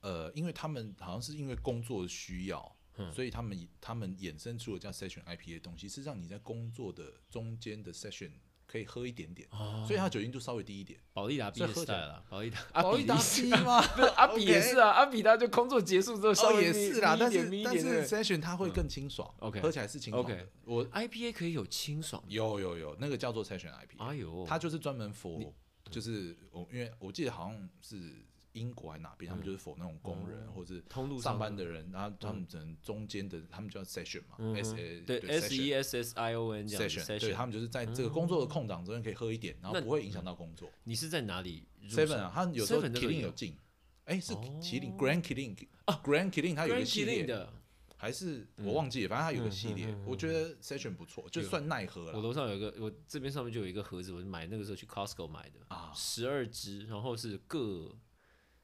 [SPEAKER 1] 呃，因为他们好像是因为工作需要，
[SPEAKER 2] 嗯
[SPEAKER 1] 所以他们他们衍生出了叫 Session IPA 的东西，是让你在工作的中间的 Session 可以喝一点点，
[SPEAKER 2] 哦。
[SPEAKER 1] 所以它酒精度稍微低一点。
[SPEAKER 2] 保利达
[SPEAKER 1] 以喝起来
[SPEAKER 2] 啦，保利达。*laughs*
[SPEAKER 1] 保利达 B 吗？*laughs*
[SPEAKER 2] 不是阿比也是啊，阿比他就工作结束之后稍
[SPEAKER 1] 哦，
[SPEAKER 2] 微
[SPEAKER 1] 也是啦，
[SPEAKER 2] 眯一点
[SPEAKER 1] 但是但是
[SPEAKER 2] 眯一点那个
[SPEAKER 1] Session 它会更清爽、
[SPEAKER 2] OK
[SPEAKER 1] 喝起来是清爽的。
[SPEAKER 2] OK
[SPEAKER 1] 我
[SPEAKER 2] IPA 可以有清爽，
[SPEAKER 1] 有有有，那个叫做 Session IPA，、
[SPEAKER 2] 哎呦，
[SPEAKER 1] 它就是专门 for，就是我因为我记得好像是英国还哪边，他们就是 for 那种工人、或者
[SPEAKER 2] 通路
[SPEAKER 1] 上班
[SPEAKER 2] 的
[SPEAKER 1] 的人，然后他们只能中间的，他们叫 session 嘛、
[SPEAKER 2] 嗯。
[SPEAKER 1] S
[SPEAKER 2] 哼
[SPEAKER 1] A
[SPEAKER 2] 对 S E S S I O N 这样
[SPEAKER 1] session，对他们就是在这个工作的空档中间可以喝一点，然后不会影响到工作。
[SPEAKER 2] 你是在哪里
[SPEAKER 1] seven 啊，他有时候
[SPEAKER 2] 个有？
[SPEAKER 1] 麟有进，哎，是
[SPEAKER 2] 哦。
[SPEAKER 1] 麒麟 Grand 麒麟啊，Grand 麒麟它有一个系
[SPEAKER 2] Killing
[SPEAKER 1] 列，
[SPEAKER 2] 的，
[SPEAKER 1] 还是我忘记了，反正它有个系列我觉得 session 不错，就算耐喝
[SPEAKER 2] 我
[SPEAKER 1] 了
[SPEAKER 2] 楼上有一个，我这边上面就有一个盒子，我买那个时候去 Costco 买的，
[SPEAKER 1] 啊。
[SPEAKER 2] 十二支，然后是各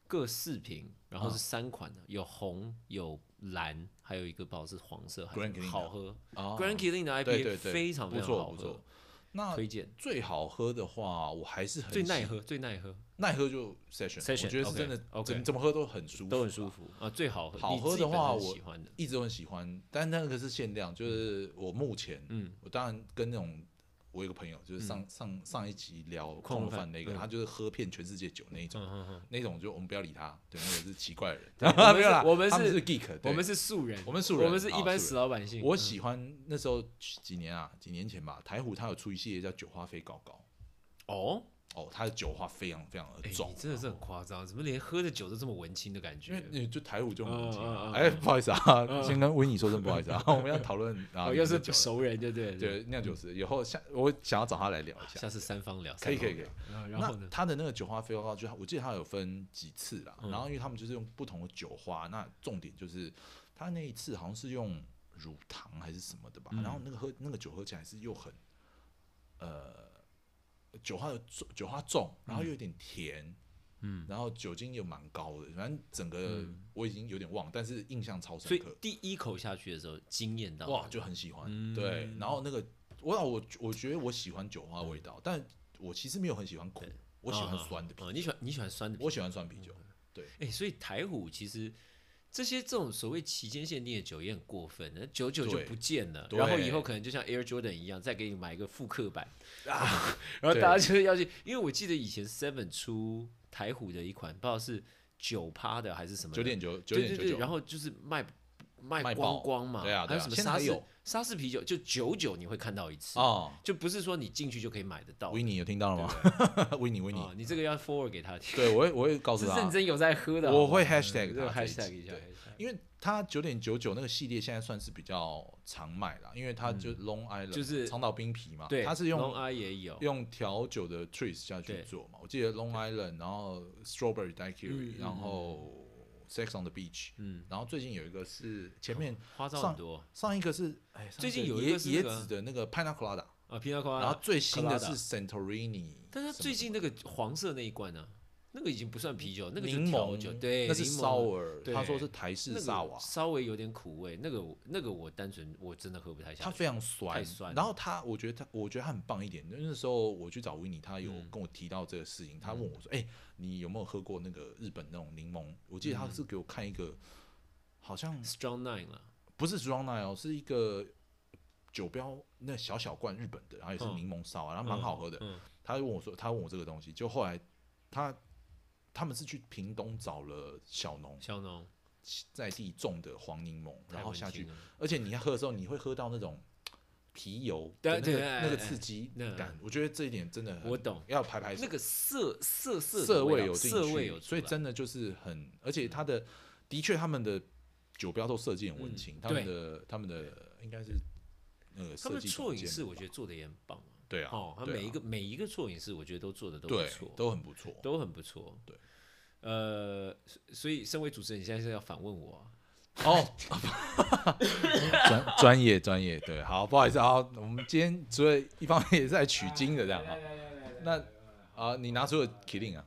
[SPEAKER 2] 各四瓶，然后是三款的，有红有蓝，还有一个不知道是黄色还
[SPEAKER 1] Grand
[SPEAKER 2] 是
[SPEAKER 1] Killing
[SPEAKER 2] 好喝。
[SPEAKER 1] 啊
[SPEAKER 2] Grand Killing 的
[SPEAKER 1] 对
[SPEAKER 2] IPA
[SPEAKER 1] 对对
[SPEAKER 2] 非常非
[SPEAKER 1] 不
[SPEAKER 2] 常好喝
[SPEAKER 1] 那
[SPEAKER 2] 推荐
[SPEAKER 1] 最好喝的话，我还是很喜
[SPEAKER 2] 最耐喝最耐喝。
[SPEAKER 1] 耐喝就
[SPEAKER 2] session，Session，
[SPEAKER 1] 我觉得是
[SPEAKER 2] OK，
[SPEAKER 1] 真的
[SPEAKER 2] OK
[SPEAKER 1] 怎怎么喝都很舒服，
[SPEAKER 2] 都很舒。服啊，最好喝。
[SPEAKER 1] 好
[SPEAKER 2] 你自己
[SPEAKER 1] 喝的话
[SPEAKER 2] 身
[SPEAKER 1] 我
[SPEAKER 2] 喜欢的，
[SPEAKER 1] 一直都很喜欢，但那个是限量，就是我目前，
[SPEAKER 2] 嗯，
[SPEAKER 1] 我当然跟那种我有个朋友，就是上、上上一集聊
[SPEAKER 2] 空
[SPEAKER 1] 腹
[SPEAKER 2] 饭
[SPEAKER 1] 饭那个，
[SPEAKER 2] 嗯。
[SPEAKER 1] 他就是喝遍全世界酒那一种，那种就我们不要理他，对，那个是奇怪的人，*laughs*
[SPEAKER 2] 对我们
[SPEAKER 1] 没有啦，
[SPEAKER 2] 是我们是
[SPEAKER 1] 是 geek，
[SPEAKER 2] 我们是素人，
[SPEAKER 1] 我们素人
[SPEAKER 2] 我们是一般死老百姓。
[SPEAKER 1] 我
[SPEAKER 2] 嗯
[SPEAKER 1] 喜欢那时候几年啊，几年前吧，台虎它有出一系列叫酒花飞高高，
[SPEAKER 2] 哦，
[SPEAKER 1] 哦，他的酒花非常非常的
[SPEAKER 2] 哎，
[SPEAKER 1] 重
[SPEAKER 2] 你，真的是很夸张，怎么连喝的酒都这么文青的感觉？
[SPEAKER 1] 因为？你就台舞就很文青啊。
[SPEAKER 2] 嗯嗯嗯
[SPEAKER 1] 哎，不好意思啊，先跟维尼说声不好意思啊，*laughs* 我们要讨论啊，*laughs*
[SPEAKER 2] 哦，要是
[SPEAKER 1] 酒
[SPEAKER 2] 熟人就对了，
[SPEAKER 1] 对酿酒师，以后下我想要找他来聊一下。
[SPEAKER 2] 下次三方聊，
[SPEAKER 1] 可以可以可以。
[SPEAKER 2] 然后
[SPEAKER 1] 他的那个酒花飞高高，就我记得他有分几次啦，
[SPEAKER 2] 嗯。
[SPEAKER 1] 然后因为他们就是用不同的酒花，那重点就是他那一次好像是用乳糖还是什么的吧，
[SPEAKER 2] 嗯。
[SPEAKER 1] 然后那个喝那个酒喝起来是又很呃酒花的重酒花重，然后又有点甜，
[SPEAKER 2] 嗯，
[SPEAKER 1] 然后酒精又蛮高的，反正整个
[SPEAKER 2] 嗯。
[SPEAKER 1] 我已经有点忘，但是印象超
[SPEAKER 2] 所以
[SPEAKER 1] 深刻，
[SPEAKER 2] 第一口下去的时候惊艳到
[SPEAKER 1] 哇，就很喜欢，
[SPEAKER 2] 嗯。
[SPEAKER 1] 对，然后那个我我我觉得我喜欢酒花味道，但我其实没有很喜欢苦，我喜欢
[SPEAKER 2] 啊
[SPEAKER 1] 酸的啤酒，
[SPEAKER 2] 啊你喜欢你喜欢酸的啤酒？
[SPEAKER 1] 我喜欢酸啤酒。对。
[SPEAKER 2] 哎，所以台虎其实这些这种所谓期间限定的酒也很过分，那久久就不见了，然后以后可能就像 Air Jordan 一样，再给你买一个复刻版，
[SPEAKER 1] 啊。*laughs*
[SPEAKER 2] 然后大家就是要去，因为我记得以前 Seven 出台虎的一款，不知道是九趴的还是什么，
[SPEAKER 1] 九点九九
[SPEAKER 2] 对对对，
[SPEAKER 1] 点九九，
[SPEAKER 2] 然后就是卖卖光光嘛，
[SPEAKER 1] 对啊对啊
[SPEAKER 2] 还有什么沙士沙士啤酒，就久久你会看到一次，
[SPEAKER 1] 哦，
[SPEAKER 2] 就不是说你进去就可以买得到。
[SPEAKER 1] 维尼有听到了吗？维尼 *laughs* 维尼。
[SPEAKER 2] 啊，，你这个要 forward 给他听，
[SPEAKER 1] 对我会我会告诉他，
[SPEAKER 2] 认真有在喝的，
[SPEAKER 1] 我会 hashtag
[SPEAKER 2] 这个 hashtag 一下
[SPEAKER 1] 对。因为它九点九九那个系列现在算是比较常卖了，因为它就 Long Island
[SPEAKER 2] 嗯就是
[SPEAKER 1] 长岛冰啤嘛，
[SPEAKER 2] 对，
[SPEAKER 1] 它是
[SPEAKER 2] Long Island 也有，
[SPEAKER 1] 用调酒的 trees 下去做嘛。我记得 Long Island，然后 Strawberry Daiquiri，、
[SPEAKER 2] 嗯嗯。
[SPEAKER 1] 然后 Sex on the Beach，
[SPEAKER 2] 嗯，
[SPEAKER 1] 然后最近有一个是前面
[SPEAKER 2] 花招很多。
[SPEAKER 1] 上一个是哎，上
[SPEAKER 2] 最近有一
[SPEAKER 1] 椰椰
[SPEAKER 2] 个是那个。
[SPEAKER 1] 子的那个 Pina Colada，
[SPEAKER 2] 啊，皮纳瓜，
[SPEAKER 1] 然后最新的
[SPEAKER 2] Colada
[SPEAKER 1] 是 Santorini，
[SPEAKER 2] 但是最近那个黄色那一罐呢，那个已经不算啤酒，那个就
[SPEAKER 1] 柠檬
[SPEAKER 2] 调酒，对，
[SPEAKER 1] 那是
[SPEAKER 2] 柠檬
[SPEAKER 1] sour，他说是台式
[SPEAKER 2] 那
[SPEAKER 1] 萨瓦，
[SPEAKER 2] 个稍微有点苦味，那个我那个我单纯我真的喝不太下去。
[SPEAKER 1] 它非常酸
[SPEAKER 2] 太，酸
[SPEAKER 1] 然后他，我觉得他，我觉得他很棒一点。那时候我去找维尼，他有
[SPEAKER 2] 嗯
[SPEAKER 1] 跟我提到这个事情，他问我说：“哎、你有没有喝过那个日本那种柠檬？”我记得
[SPEAKER 2] 嗯
[SPEAKER 1] 他是给我看一个，好像
[SPEAKER 2] Strong Nine 了，
[SPEAKER 1] 不是 Strong Nine 哦，是一个酒标那小小罐日本的，然后也是
[SPEAKER 2] 嗯
[SPEAKER 1] 柠檬烧啊，然后蛮好喝的。
[SPEAKER 2] 嗯，
[SPEAKER 1] 他就问我说：“他问我这个东西，就后来他他们是去屏东找了小农
[SPEAKER 2] 小农，
[SPEAKER 1] 在地种的黄柠檬，然后下去而且你要喝的时候，你会喝到那种皮油
[SPEAKER 2] 对
[SPEAKER 1] 的那个那个刺激
[SPEAKER 2] 那
[SPEAKER 1] 感，我觉得这一点真的很
[SPEAKER 2] 我懂。
[SPEAKER 1] 要排排
[SPEAKER 2] 那个涩涩涩的
[SPEAKER 1] 涩
[SPEAKER 2] 味道
[SPEAKER 1] 有进
[SPEAKER 2] 涩味
[SPEAKER 1] 去，
[SPEAKER 2] 有
[SPEAKER 1] 所以真的就是很，而且它的的确他们的酒标都设计很文青，
[SPEAKER 2] 嗯。
[SPEAKER 1] 他们的他们的应该是那个设
[SPEAKER 2] 他们
[SPEAKER 1] 计总监
[SPEAKER 2] 错饮室我觉得做的也很棒啊。
[SPEAKER 1] 对啊，
[SPEAKER 2] 哦，他每一个每一个作品是，我觉得都做的都不错，
[SPEAKER 1] 都很不错，
[SPEAKER 2] 都很不错。
[SPEAKER 1] 对，
[SPEAKER 2] 呃，所所以身为主持人，你现在是要反问我啊？
[SPEAKER 1] 哦，专专业专业，对，好，不好意思啊，我们今天除了一方面也是在取经的这样啊，那啊，你拿出了 Killing 啊，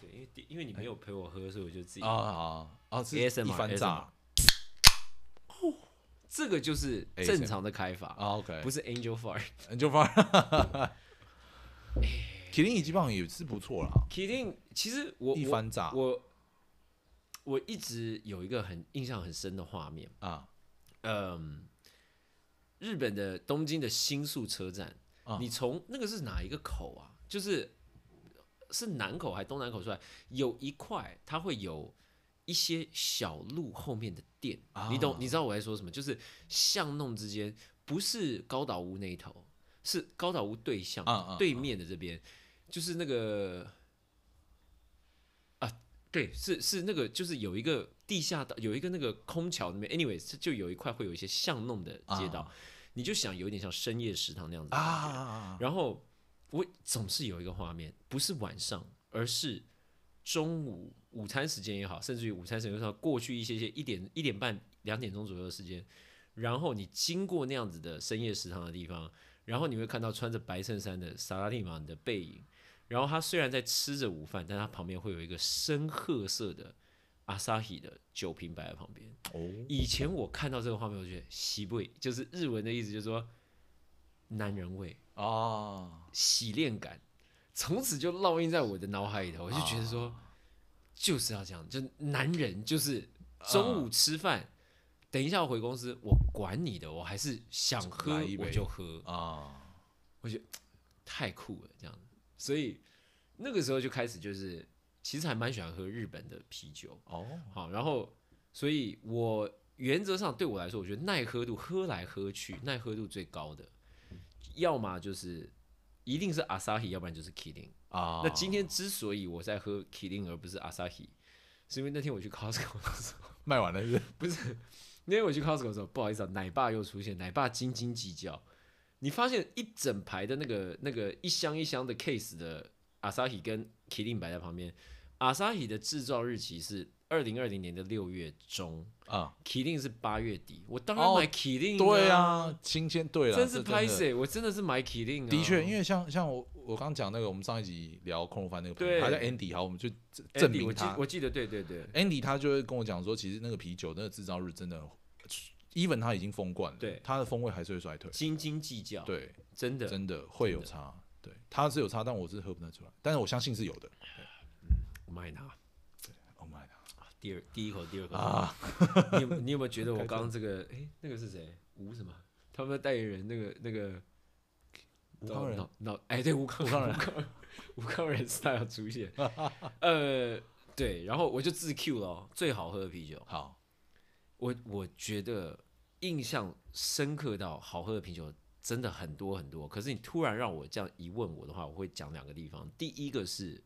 [SPEAKER 2] 对，因为因为你没有陪我喝，所以我就自己
[SPEAKER 1] 啊啊啊，是番炸
[SPEAKER 2] 这个就是正常的开法，
[SPEAKER 1] 啊，OK，
[SPEAKER 2] 不是 Angel Fire。
[SPEAKER 1] 你就放 Killing 一击棒也是不错啦
[SPEAKER 2] ，Kidding，其实我
[SPEAKER 1] 一翻炸。
[SPEAKER 2] 我我我一直有一个很印象很深的画面，
[SPEAKER 1] 啊，
[SPEAKER 2] 嗯，日本的东京的新宿车站，
[SPEAKER 1] 啊。
[SPEAKER 2] 你从那个是哪一个口啊？就是是南口还东南口出来，有一块它会有一些小路后面的店，你懂？
[SPEAKER 1] 啊
[SPEAKER 2] 你知道我在说什么？就是巷弄之间，不是高岛屋那一头，是高岛屋对向、
[SPEAKER 1] 啊啊
[SPEAKER 2] 对面的这边，就是那个啊，对，是是那个，就是有一个地下道，有一个那个空桥那边，anyways，就有一块会有一些巷弄的街道，
[SPEAKER 1] 啊。
[SPEAKER 2] 你就想有点像深夜食堂那样子
[SPEAKER 1] 啊。
[SPEAKER 2] 然后我总是有一个画面，不是晚上，而是中午午餐时间也好，甚至于午餐时间也好，过去一些些一点一点半两点钟左右的时间，然后你经过那样子的深夜食堂的地方，然后你会看到穿着白衬衫的萨拉蒂玛的背影，然后他虽然在吃着午饭，但他旁边会有一个深褐色的阿萨希的酒瓶摆在旁边。
[SPEAKER 1] 哦，
[SPEAKER 2] 以前我看到这个画面，我觉得喜味就是日文的意思，就是说男人味。
[SPEAKER 1] 啊，
[SPEAKER 2] 洗练感，从此就烙印在我的脑海里头。我就觉得说，就是要这样，就男人就是中午吃饭，等一下我回公司，我管你的，我还是想喝
[SPEAKER 1] 一杯
[SPEAKER 2] 我就喝，
[SPEAKER 1] 啊，我觉得
[SPEAKER 2] 太酷了这样。所以那个时候就开始就是，其实还蛮喜欢喝日本的啤酒。
[SPEAKER 1] 哦，
[SPEAKER 2] 好，然后所以我原则上对我来说，我觉得耐喝度喝来喝去，耐喝度最高的，要么就是一定是 Asahi，要不然就是 Kirin。
[SPEAKER 1] 啊，
[SPEAKER 2] 那今天之所以我在喝 Kirin 而不是 Asahi，是因为那天我去 Costco 的时候，*laughs*
[SPEAKER 1] 卖完了是不是？*laughs*
[SPEAKER 2] 不是那天我去 Costco 的时候，不好意思啊，奶爸又出现，奶爸斤斤计较。你发现一整排的那个那个一箱一箱的 case 的 Asahi 跟 Kirin 摆在旁边，Asahi 的制造日期是二零二零年的六月中
[SPEAKER 1] 啊
[SPEAKER 2] ，，Killing 是八月底，我当然
[SPEAKER 1] 哦
[SPEAKER 2] 买 Killing、
[SPEAKER 1] 对啊，，新鲜对了，
[SPEAKER 2] 真是拍谁？我真的是买 Kirin 啊，
[SPEAKER 1] 的确，因为像像我我刚讲那个，我们上一集聊空肉饭那个朋友，
[SPEAKER 2] 对。
[SPEAKER 1] 他叫 Andy，好，我们就证明他。
[SPEAKER 2] 我记我记得对对对。
[SPEAKER 1] Andy 他就会跟我讲说，其实那个啤酒那个制造日真的，even 他已经封罐了，
[SPEAKER 2] 对。
[SPEAKER 1] 它的风味还是会衰退，
[SPEAKER 2] 斤斤计较，
[SPEAKER 1] 对，
[SPEAKER 2] 真的。
[SPEAKER 1] 真的会有差，对，它是有差，但我是喝不太出来，但是我相信是有的。
[SPEAKER 2] 嗯我买它。
[SPEAKER 1] Oh！
[SPEAKER 2] 第二第一口，第二口
[SPEAKER 1] 啊，
[SPEAKER 2] 你有你有没有觉得我刚刚这个？*laughs* 哎、那个是谁？吴什么？他们的代言人那个那个
[SPEAKER 1] 吴康仁
[SPEAKER 2] 哎，对，吴康
[SPEAKER 1] 吴康仁
[SPEAKER 2] 吴康吴康仁 style 出现。*laughs* 呃，对，然后我就自 Q 了哦，最好喝的啤酒。
[SPEAKER 1] 好，
[SPEAKER 2] 我我觉得印象深刻到好喝的啤酒真的很多很多。可是你突然让我这样一问我的话，我会讲两个地方。第一个是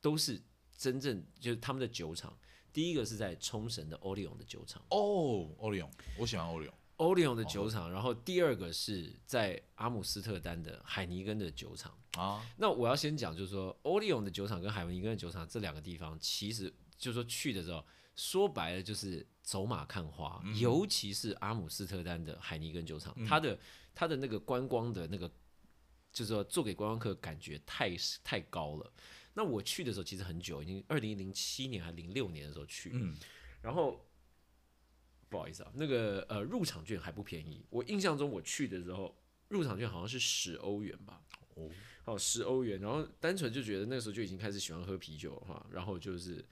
[SPEAKER 2] 都是真正就是他们的酒厂，第一个是在冲绳的欧利永的酒厂。
[SPEAKER 1] 哦，欧利永，我喜欢欧利永。
[SPEAKER 2] 欧利永的酒厂，然后第二个是在阿姆斯特丹的海尼根的酒厂
[SPEAKER 1] 啊。
[SPEAKER 2] 那我要先讲，就是说欧利永的酒厂跟海尼根的酒厂这两个地方，其实就是说去的时候，说白了就是走马看花。尤其是阿姆斯特丹的海尼根酒厂，它的它的那个观光的那个，就是说做给观光客感觉太太高了。那我去的时候其实很久，已经二零零七年还零六年的时候去，
[SPEAKER 1] 嗯，
[SPEAKER 2] 然后。不好意思啊，那个呃入场券还不便宜。我印象中我去的时候，入场券好像是十欧元吧。
[SPEAKER 1] 哦，
[SPEAKER 2] 好十欧元。然后单纯就觉得那个时候就已经开始喜欢喝啤酒了哈。然后就是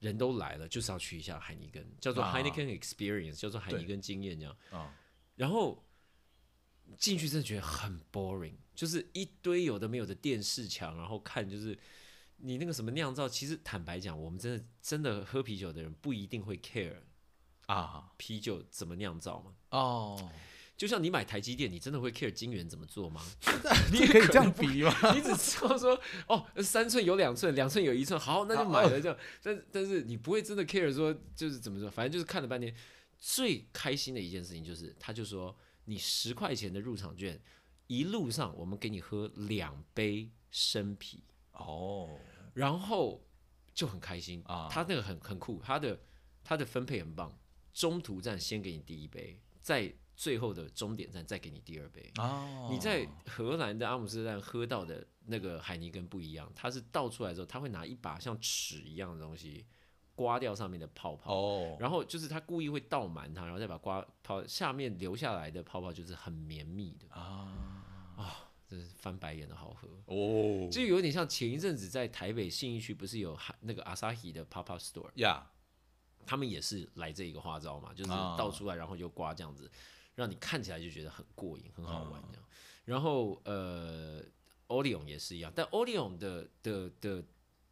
[SPEAKER 2] 人都来了，就是要去一下海尼根，叫做 Heineken Experience，叫做海尼根经验这样。
[SPEAKER 1] 啊。
[SPEAKER 2] 然后进去真的觉得很 boring，就是一堆有的没有的电视墙，然后看就是你那个什么酿造。其实坦白讲，我们真的真的喝啤酒的人不一定会 care。
[SPEAKER 1] 啊，
[SPEAKER 2] 啤酒怎么酿造嘛？
[SPEAKER 1] 哦，
[SPEAKER 2] 就像你买台积电，你真的会 care 晶圆怎么做吗？*laughs*
[SPEAKER 1] 你也可以这样比吗？*laughs*
[SPEAKER 2] 你只知道说，哦，三寸有两寸，两寸有一寸，好，那就买了这样。但但是你不会真的 care 说，就是怎么说，反正就是看了半天。最开心的一件事情就是，他就说，你十块钱的入场券，一路上我们给你喝两杯生啤
[SPEAKER 1] 哦，
[SPEAKER 2] 然后就很开心
[SPEAKER 1] 啊。
[SPEAKER 2] 他那个很很酷，他的他的分配很棒。中途站先给你第一杯，在最后的终点站再给你第二杯。
[SPEAKER 1] 哦，
[SPEAKER 2] 你在荷兰的阿姆斯特丹喝到的那个海尼根不一样，它是倒出来之后，他会拿一把像尺一样的东西刮掉上面的泡泡。
[SPEAKER 1] 哦，
[SPEAKER 2] 然后就是他故意会倒满它，然后再把刮泡下面留下来的泡泡就是很绵密的。
[SPEAKER 1] 啊
[SPEAKER 2] 啊，真是翻白眼的好喝
[SPEAKER 1] 哦，
[SPEAKER 2] 就有点像前一阵子在台北信义区不是有那个阿萨希的 pop store
[SPEAKER 1] 呀。
[SPEAKER 2] 他们也是来这一个花招嘛，就是倒出来，然后就刮这样子，让你看起来就觉得很过瘾，很好玩这样。然后呃，欧利永也是一样，但欧利永的的的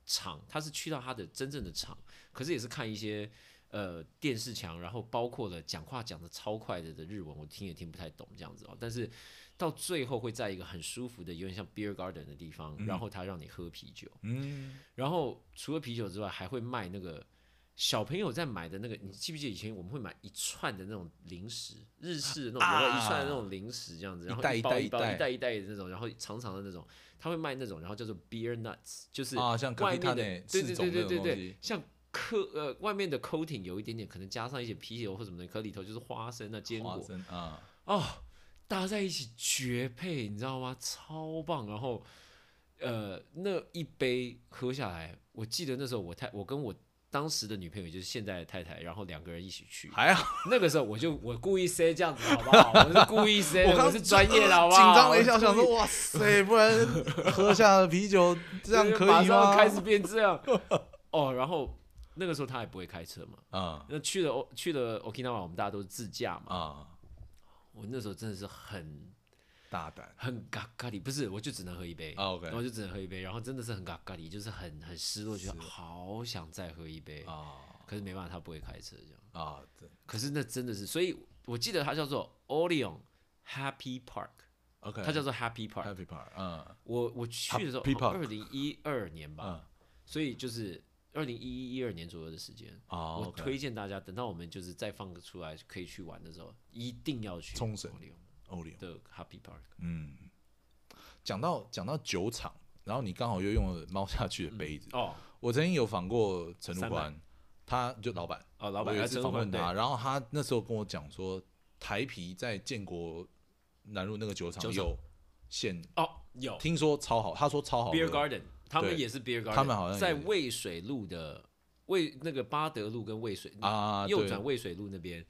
[SPEAKER 2] 厂，他是去到他的真正的厂，可是也是看一些呃电视墙，然后包括了讲话讲的超快的的日文，我听也听不太懂这样子哦。但是到最后会在一个很舒服的，有点像 beer garden 的地方，然后他让你喝啤酒，
[SPEAKER 1] 嗯，
[SPEAKER 2] 然后除了啤酒之外，还会卖那个。小朋友在买的那个，你记不记得以前我们会买一串的那种零食，日式的那种，一串的那种零食这样子，然后一包一包一袋。一袋的那种，然后长长的那种，他会卖那种，然后叫做 beer nuts，就是
[SPEAKER 1] 啊，像
[SPEAKER 2] 外面的，
[SPEAKER 1] 对
[SPEAKER 2] 对对对对对，像科呃外面的 coating 有一点点，可能加上一些啤酒或什么的，可里头就是花生啊坚果
[SPEAKER 1] 啊，
[SPEAKER 2] 哦，搭在一起绝配，你知道吗？超棒，然后呃那一杯喝下来，我记得那时候我太我跟我。当时的女朋友就是现在的太太，然后两个人一起去。
[SPEAKER 1] 还好
[SPEAKER 2] 那个时候我就我故意塞这样子，好不好？我是故意塞，*laughs* 我是专业的，好不好？
[SPEAKER 1] 紧张了一下，想说哇塞，不然喝下啤酒这样可以吗？
[SPEAKER 2] 开始变这样 *laughs* 哦。然后那个时候他也不会开车嘛，
[SPEAKER 1] 啊，
[SPEAKER 2] 那去了去了 Okinawa，我们大家都是自驾嘛，
[SPEAKER 1] 啊，
[SPEAKER 2] 我那时候真的是很。
[SPEAKER 1] 大胆，
[SPEAKER 2] 很嘎嘎里，不是，我就只能喝一杯。然后就只能喝一杯，然后真的是很嘎嘎里，就是很很失落，觉得好想再喝一杯。
[SPEAKER 1] 啊，
[SPEAKER 2] 可是没办法，他不会开车这样
[SPEAKER 1] 啊，对。
[SPEAKER 2] 可是那真的是，所以我记得它叫做 Orion Happy Park，OK，它叫做 Happy
[SPEAKER 1] Park，Happy Park，嗯，
[SPEAKER 2] 我我去的时候二零一二年吧，所以就是二零一一一二年左右的时间
[SPEAKER 1] 啊，
[SPEAKER 2] 我推荐大家等到我们就是再放个出来可以去玩的时候，一定要去
[SPEAKER 1] 冲绳。
[SPEAKER 2] 的 Happy Park，
[SPEAKER 1] 嗯，讲到讲到酒厂，然后你刚好又用了猫下去的杯子
[SPEAKER 2] 哦。
[SPEAKER 1] 我曾经有访过陈如宽，他就老板
[SPEAKER 2] 哦，老板
[SPEAKER 1] 也是访问他，然后他那时候跟我讲说，台啤在建国南路那个酒厂有现
[SPEAKER 2] 哦有，
[SPEAKER 1] 听说超好，他说超好。
[SPEAKER 2] Beer Garden，他们也是 Beer Garden，
[SPEAKER 1] 他们好像
[SPEAKER 2] 在渭水路的渭那个巴德路跟渭水
[SPEAKER 1] 啊
[SPEAKER 2] 右转渭水路那边。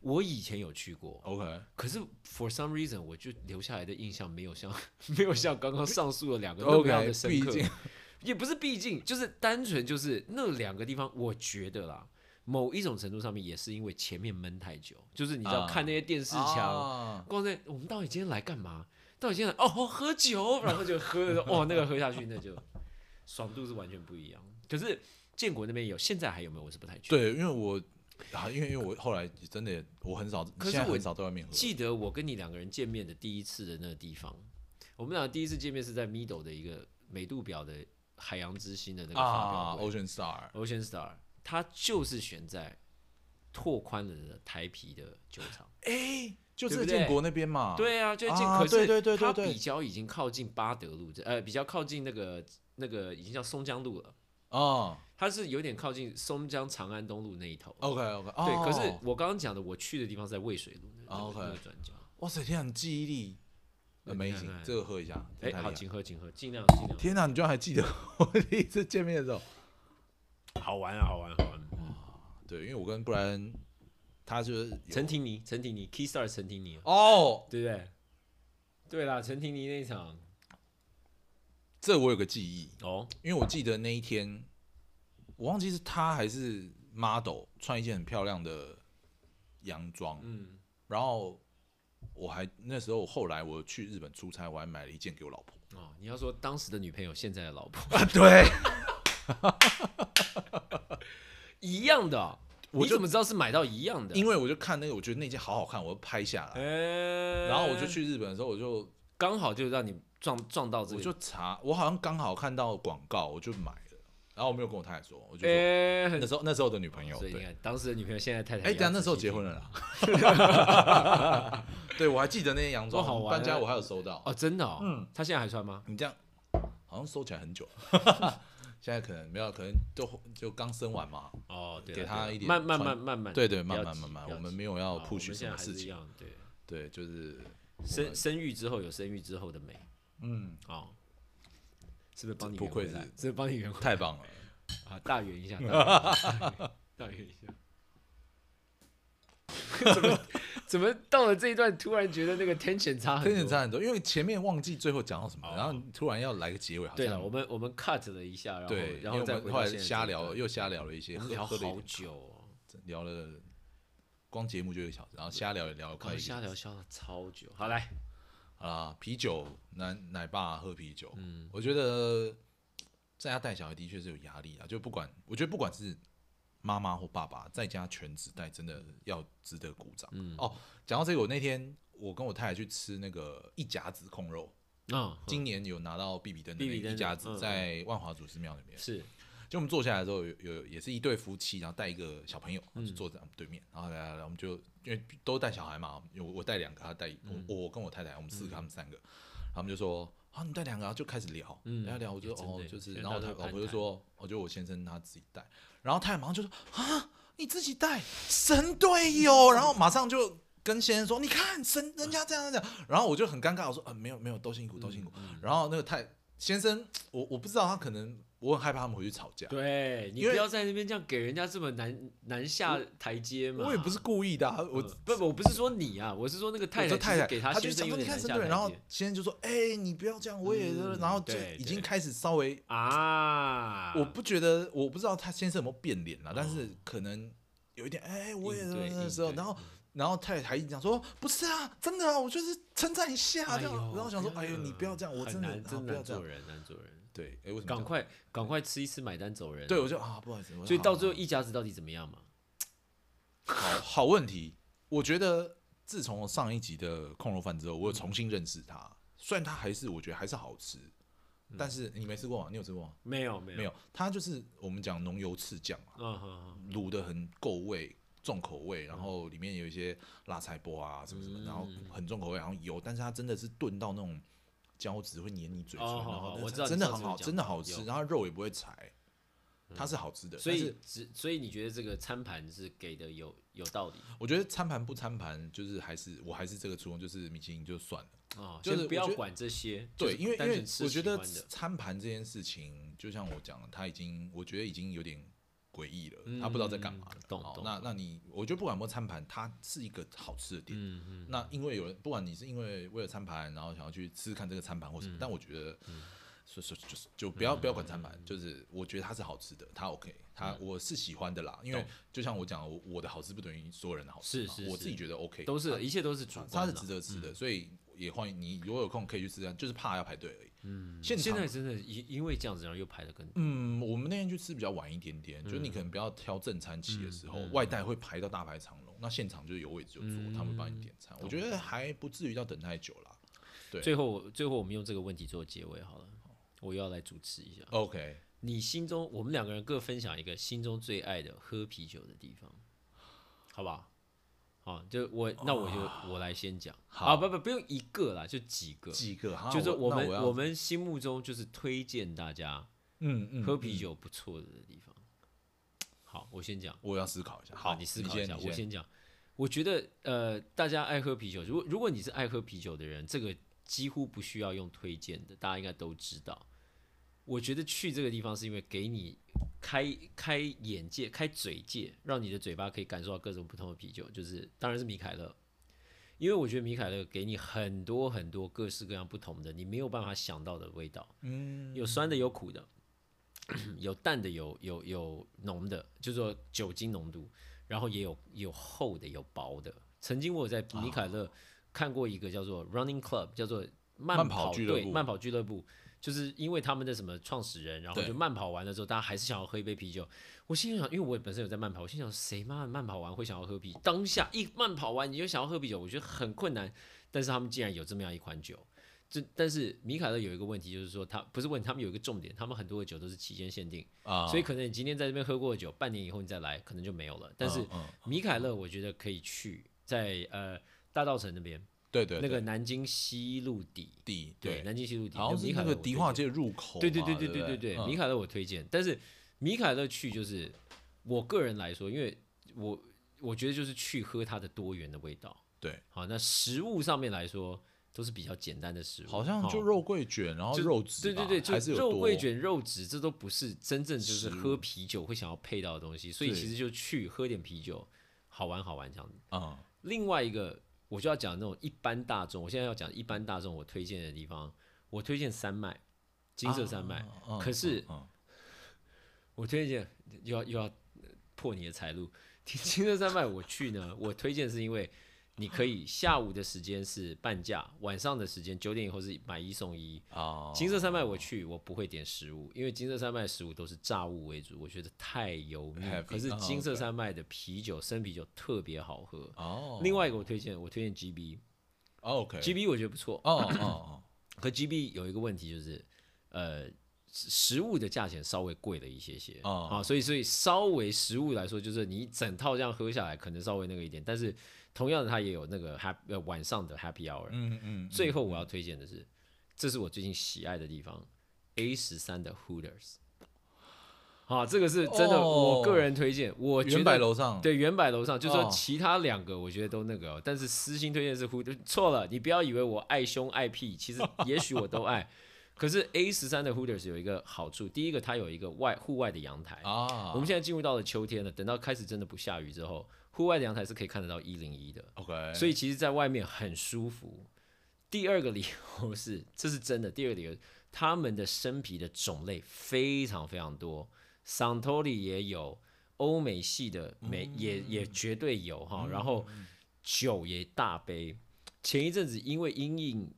[SPEAKER 2] 我以前有去过
[SPEAKER 1] ，OK，
[SPEAKER 2] 可是 for some reason 我就留下来的印象没有像 *laughs* 没有像刚刚上述的两个那么样的深刻，也不是毕竟就是单纯就是那两个地方，我觉得啦，某一种程度上面也是因为前面闷太久，就是你知道看那些电视墙，光在我们到底今天来干嘛？到底今天来哦喝酒，然后就喝的哦那个喝下去那就爽度是完全不一样。可是建国那边有，现在还有没有？我是不太确定。
[SPEAKER 1] 对，因为我。啊，因为因为我后来真的我很少，
[SPEAKER 2] 可是我
[SPEAKER 1] 很少在外面喝。
[SPEAKER 2] 记得我跟你两个人见面的第一次的那个地方，我们俩第一次见面是在 Middle 的一个美度表的海洋之星的那个发
[SPEAKER 1] 啊，Ocean
[SPEAKER 2] Star，Ocean Star，它就是选在拓宽了的台啤的酒厂。
[SPEAKER 1] 哎，就是建国那边嘛。
[SPEAKER 2] 对啊，就建、
[SPEAKER 1] 啊
[SPEAKER 2] 可是
[SPEAKER 1] 对对对对
[SPEAKER 2] 它
[SPEAKER 1] 对
[SPEAKER 2] 比较已经靠近巴德路这，呃，比较靠近那个那个已经叫松江路了。
[SPEAKER 1] 哦
[SPEAKER 2] 它是有点靠近松江长安东路那一头。
[SPEAKER 1] ，OK OK，
[SPEAKER 2] 对，可是我刚刚讲的，我去的地方是在渭水路那个、
[SPEAKER 1] 哦，OK。哇塞，天啊，你记忆力
[SPEAKER 2] 对你看
[SPEAKER 1] amazing，这个喝一下。
[SPEAKER 2] 哎、好，请喝，请喝，尽量尽量。
[SPEAKER 1] 天哪，你居然还记得我第一次见面的时候？
[SPEAKER 2] 好玩啊，好玩，好玩。
[SPEAKER 1] 对，因为我跟布莱恩，他就是
[SPEAKER 2] 陈婷妮，陈婷妮，Keystar 陈婷妮，
[SPEAKER 1] 哦，
[SPEAKER 2] 对不对？对啦，陈婷妮那一场
[SPEAKER 1] 这我有个记忆，
[SPEAKER 2] 哦，
[SPEAKER 1] 因为我记得那一天，我忘记是他还是 model 穿一件很漂亮的洋装，
[SPEAKER 2] 嗯，
[SPEAKER 1] 然后我还那时候后来我去日本出差，我还买了一件给我老婆。
[SPEAKER 2] 哦，你要说当时的女朋友，现在的老婆
[SPEAKER 1] 啊，对，
[SPEAKER 2] 一样的哦、
[SPEAKER 1] 我
[SPEAKER 2] 怎么知道是买到一样的？
[SPEAKER 1] 因为我就看那个，我觉得那件好好看，我就拍下来。
[SPEAKER 2] 哎
[SPEAKER 1] 然后我就去日本的时候，我就
[SPEAKER 2] 刚好就让你撞撞到这个，
[SPEAKER 1] 我就查，我好像刚好看到广告，我就买了。然后我没有跟我太太说，我就说、
[SPEAKER 2] 哎、很
[SPEAKER 1] 那时候那时候的女朋友，对，
[SPEAKER 2] 所以你看，当时的女朋友，现在太太
[SPEAKER 1] 哎，等下那时候结婚了啦。*laughs* 对，我还记得那件洋装，搬家我还有收到。
[SPEAKER 2] 哦，真的哦，
[SPEAKER 1] 嗯，
[SPEAKER 2] 他现在还穿吗？
[SPEAKER 1] 你这样好像收起来很久了，*laughs* 现在可能没有，可能就就刚生完嘛。
[SPEAKER 2] 哦，对，
[SPEAKER 1] 给他一点
[SPEAKER 2] 慢慢慢慢慢，
[SPEAKER 1] 对对，慢慢慢慢，我们没有要 push 什么事情。
[SPEAKER 2] 对，
[SPEAKER 1] 对，就是
[SPEAKER 2] 生生育之后有生育之后的美，
[SPEAKER 1] 嗯，
[SPEAKER 2] 哦，是不是帮你
[SPEAKER 1] 不愧是
[SPEAKER 2] 是不是帮你圆回
[SPEAKER 1] 太棒了。
[SPEAKER 2] 啊，大圆一下，*laughs* 大圆一下。*laughs* 怎么怎么到了这一段，突然觉得那个 tension 差很多？
[SPEAKER 1] 跟你差很多，因为前面忘记最后讲到什么，
[SPEAKER 2] 哦
[SPEAKER 1] 然后突然要来个结尾，好
[SPEAKER 2] 对了，
[SPEAKER 1] 像
[SPEAKER 2] 我们我们 cut 了一下，然后
[SPEAKER 1] 对，
[SPEAKER 2] 然后再
[SPEAKER 1] 后来瞎聊，又瞎聊了一些，喝
[SPEAKER 2] 聊好久哦，
[SPEAKER 1] 聊了，光节目就一个小时，然后瞎聊也聊了快
[SPEAKER 2] 快
[SPEAKER 1] 一个小时。
[SPEAKER 2] 瞎聊瞎了超久。好来，
[SPEAKER 1] 啊，啤酒奶奶爸喝啤酒，
[SPEAKER 2] 嗯，
[SPEAKER 1] 我觉得在家带小孩的确是有压力啊，就不管我觉得不管是妈妈或爸爸在家全职带，真的要值得鼓掌。
[SPEAKER 2] 嗯。
[SPEAKER 1] 哦，讲到这个，我那天我跟我太太去吃那个一甲子控肉，
[SPEAKER 2] 啊，
[SPEAKER 1] 今年有拿到必比登的
[SPEAKER 2] 必比登的
[SPEAKER 1] 那个一甲子
[SPEAKER 2] 嗯，嗯。
[SPEAKER 1] 在万华祖师庙那边。
[SPEAKER 2] 是
[SPEAKER 1] 就我们坐下来之后，有有也是一对夫妻，然后带一个小朋友，
[SPEAKER 2] 嗯。
[SPEAKER 1] 就坐在我们对面，然后来来来，我们就因为都带小孩嘛，有我带两个，他带一
[SPEAKER 2] 嗯。
[SPEAKER 1] 我我跟我太太，我们四个，他们三个，然后我们就说啊，你带两个，然后就开始聊，
[SPEAKER 2] 嗯
[SPEAKER 1] 聊聊，我就哦就是，然后他老婆就说，我觉得我先生他自己带，然后太太马上就说啊，你自己带，神队友，然后马上就。跟先生说，你看神人家这样这样，然后我就很尴尬，我说，呃，没有没有，都辛苦都辛苦。
[SPEAKER 2] 嗯。
[SPEAKER 1] 然后那个太先生，我我不知道他可能，我很害怕他们回去吵架，
[SPEAKER 2] 对你
[SPEAKER 1] 因为
[SPEAKER 2] 不要在那边这样给人家这么难难下台阶嘛。
[SPEAKER 1] 我也不是故意的、啊，我
[SPEAKER 2] 嗯不不，我不是说你啊，我是说那个太太
[SPEAKER 1] 太太
[SPEAKER 2] 其实给
[SPEAKER 1] 他就想说你
[SPEAKER 2] 先生有点
[SPEAKER 1] 看神队，
[SPEAKER 2] 难下台
[SPEAKER 1] 然后先生就说，哎、你不要这样，我也，
[SPEAKER 2] 嗯
[SPEAKER 1] 然后就
[SPEAKER 2] 对对
[SPEAKER 1] 已经开始稍微，
[SPEAKER 2] 啊。
[SPEAKER 1] 我不觉得，我不知道他先生有没有变脸了，但是可能有一点，哎、我也
[SPEAKER 2] 应对
[SPEAKER 1] 那时候，然后。然后太太还一直讲说不是啊，真的啊，我就是称赞一下这样，
[SPEAKER 2] 哎
[SPEAKER 1] 然后想说，哎呦，你不要这样，我真的
[SPEAKER 2] 真
[SPEAKER 1] 不要这样，
[SPEAKER 2] 难做人，难做人。
[SPEAKER 1] 对，哎，为什么？
[SPEAKER 2] 赶快赶快吃一次，买单走人。
[SPEAKER 1] 对，我就啊，不好意思，
[SPEAKER 2] 所以到最后一家子到底怎么样嘛？
[SPEAKER 1] 好好问题，我觉得自从上一集的控肉饭之后，我有重新认识它。虽然它还是我觉得还是好吃，但是你没吃过吗？你有吃过吗？
[SPEAKER 2] 没有没有
[SPEAKER 1] 没有，它就是我们讲浓油赤酱啊，卤的很够味，重口味，然后里面有一些辣菜波啊什么什么，然后很重口味，然后油，但是它真的是炖到那种胶质会粘你嘴唇，
[SPEAKER 2] 哦
[SPEAKER 1] 然后
[SPEAKER 2] 我知道
[SPEAKER 1] 真的很好，真的好吃，然后肉也不会柴，它是好吃的。
[SPEAKER 2] 所以只所以你觉得这个餐盘是给的有有道理
[SPEAKER 1] 我觉得餐盘不餐盘，就是还是我还是这个初衷，就是米其林就算了。
[SPEAKER 2] 哦，
[SPEAKER 1] 就是
[SPEAKER 2] 不要管这些，
[SPEAKER 1] 对，因为因为我觉得餐盘这件事情，就像我讲的，他已经我觉得已经有点诡异了，他不知道在干嘛了。
[SPEAKER 2] 嗯。懂懂。
[SPEAKER 1] 那那你我觉得不管有没有餐盘，它是一个好吃的点。
[SPEAKER 2] 嗯嗯
[SPEAKER 1] 那因为有人，不管你是因为为了餐盘，然后想要去吃吃看这个餐盘或什么，但我觉得所以说就是就不要不要管餐盘，就是我觉得它是好吃的，它 OK，它我是喜欢的啦。因为就像我讲，我我的好吃不等于所有人的好吃，
[SPEAKER 2] 是是是
[SPEAKER 1] 我自己觉得 OK，
[SPEAKER 2] 都是一切都是主
[SPEAKER 1] 它是值得吃的，所以也欢迎你如果有空可以去吃吃看，就是怕要排队而已。嗯，现
[SPEAKER 2] 现在真的因因为这样子，然后又排的更多。
[SPEAKER 1] 嗯，我们那天去吃比较晚一点点，就是你可能不要挑正餐期的时候，外带会排到大排长龙，那现场就是有位置就坐，他们会帮你点餐，我觉得还不至于要等太久啦。对
[SPEAKER 2] 最后最后我们用这个问题做结尾好了，我又要来主持一下。
[SPEAKER 1] OK，
[SPEAKER 2] 你心中我们两个人各分享一个心中最爱的喝啤酒的地方，好不好？好，就我那我就我来先讲。
[SPEAKER 1] 好
[SPEAKER 2] 啊，不不不用一个啦，就几个，
[SPEAKER 1] 几个，
[SPEAKER 2] 就是我们我们心目中就是推荐大家
[SPEAKER 1] 嗯嗯
[SPEAKER 2] 喝啤酒不错的地方。好，我先讲。
[SPEAKER 1] 我要思考一下。
[SPEAKER 2] 好，你思考一下，
[SPEAKER 1] 你
[SPEAKER 2] 我先讲。我觉得呃，大家爱喝啤酒，如果如果你是爱喝啤酒的人，这个几乎不需要用推荐的，大家应该都知道。我觉得去这个地方是因为给你开开眼界、开嘴界，让你的嘴巴可以感受到各种不同的啤酒，就是当然是米凯勒，因为我觉得米凯勒给你很多很多各式各样不同的，你没有办法想到的味道。
[SPEAKER 1] 嗯，
[SPEAKER 2] 有酸的，有苦的，*coughs* 有淡的，有有有浓的，就是说酒精浓度，然后也有有厚的，有薄的。曾经我在米凯勒看过一个叫做 Running Club，叫做慢
[SPEAKER 1] 慢跑俱乐
[SPEAKER 2] 队、
[SPEAKER 1] 部
[SPEAKER 2] 慢跑俱乐部，就是因为他们的什么创始人，然后就慢跑完了之后，大家还是想要喝一杯啤酒。我心里想，因为我本身有在慢跑，我心想谁妈的慢跑完会想要喝啤？当下一慢跑完你就想要喝啤酒，我觉得很困难。但是他们竟然有这么样一款酒，这但是米凯勒有一个问题，就是说他不是问题他们有一个重点，他们很多的酒都是期间限定，
[SPEAKER 1] 啊，
[SPEAKER 2] 所以可能你今天在这边喝过的酒，半年以后你再来，可能就没有了。但是米凯勒我觉得可以去在呃大道城那边
[SPEAKER 1] 对对，
[SPEAKER 2] 那个南京西路底。
[SPEAKER 1] 底，
[SPEAKER 2] 对，南京西路底，
[SPEAKER 1] 然后是那个迪化街入口，
[SPEAKER 2] 对对对
[SPEAKER 1] 对
[SPEAKER 2] 对对对，米卡勒我推荐，但是米卡勒去就是我个人来说，因为我我觉得就是去喝它的多元的味道，
[SPEAKER 1] 对，
[SPEAKER 2] 好，那食物上面来说都是比较简单的食物，
[SPEAKER 1] 好像就肉桂卷，然后肉质，
[SPEAKER 2] 对对对，就肉桂卷、肉质，这都不是真正就是喝啤酒会想要配到的东西，所以其实就去喝点啤酒，好玩好玩这样子，
[SPEAKER 1] 啊，
[SPEAKER 2] 另外一个。我就要讲那种一般大众，我现在要讲一般大众我推荐的地方，我推荐山脉，金色山脉。
[SPEAKER 1] 嗯
[SPEAKER 2] 可是
[SPEAKER 1] 嗯
[SPEAKER 2] 我推荐又要又要破你的财路，金色山脉我去呢，我推荐是因为你可以下午的时间是半价，晚上的时间九点以后是买一送一。
[SPEAKER 1] 啊，
[SPEAKER 2] 金色山脉我去，我不会点食物，因为金色山脉的食物都是炸物为主，我觉得太油腻。可是
[SPEAKER 1] 哦
[SPEAKER 2] 金色山脉的啤酒，生啤酒特别好喝。
[SPEAKER 1] 哦，
[SPEAKER 2] 另外一个我推荐，我推荐 GB，GB、
[SPEAKER 1] 哦
[SPEAKER 2] OK，GB 我觉得不错。
[SPEAKER 1] 哦哦哦，
[SPEAKER 2] 可 GB 有一个问题就是，呃，食食物的价钱稍微贵了一些些
[SPEAKER 1] 哦
[SPEAKER 2] 啊，所以所以稍微食物来说，就是你整套这样喝下来，可能稍微那个一点，但是同样的它也有那个 happy 呃晚上的 happy hour。
[SPEAKER 1] 嗯嗯，
[SPEAKER 2] 最后我要推荐的是，这是我最近喜爱的地方，A 十三的 Hooters。啊，这个是真的，
[SPEAKER 1] 哦
[SPEAKER 2] 我个人推荐。我觉
[SPEAKER 1] 原百
[SPEAKER 2] 得
[SPEAKER 1] 楼上，
[SPEAKER 2] 对原百楼上，就说
[SPEAKER 1] 哦
[SPEAKER 2] 其他两个我觉得都那个哦，但是私心推荐是 Hooters。错了，你不要以为我爱凶爱屁，其实也许我都爱。*laughs* 可是 A 十三的 Hooters 有一个好处，第一个它有一个外户外的阳台。
[SPEAKER 1] 啊，
[SPEAKER 2] 我们现在进入到了秋天了，等到开始真的不下雨之后，户外的阳台是可以看得到一零一的。
[SPEAKER 1] OK，
[SPEAKER 2] 所以其实，在外面很舒服。第二个理由是，这是真的。第二个理由，他们的生啤的种类非常非常多，桑托利也有，欧美系的美也也绝对有哈。然后酒也大杯。前一阵子因为因应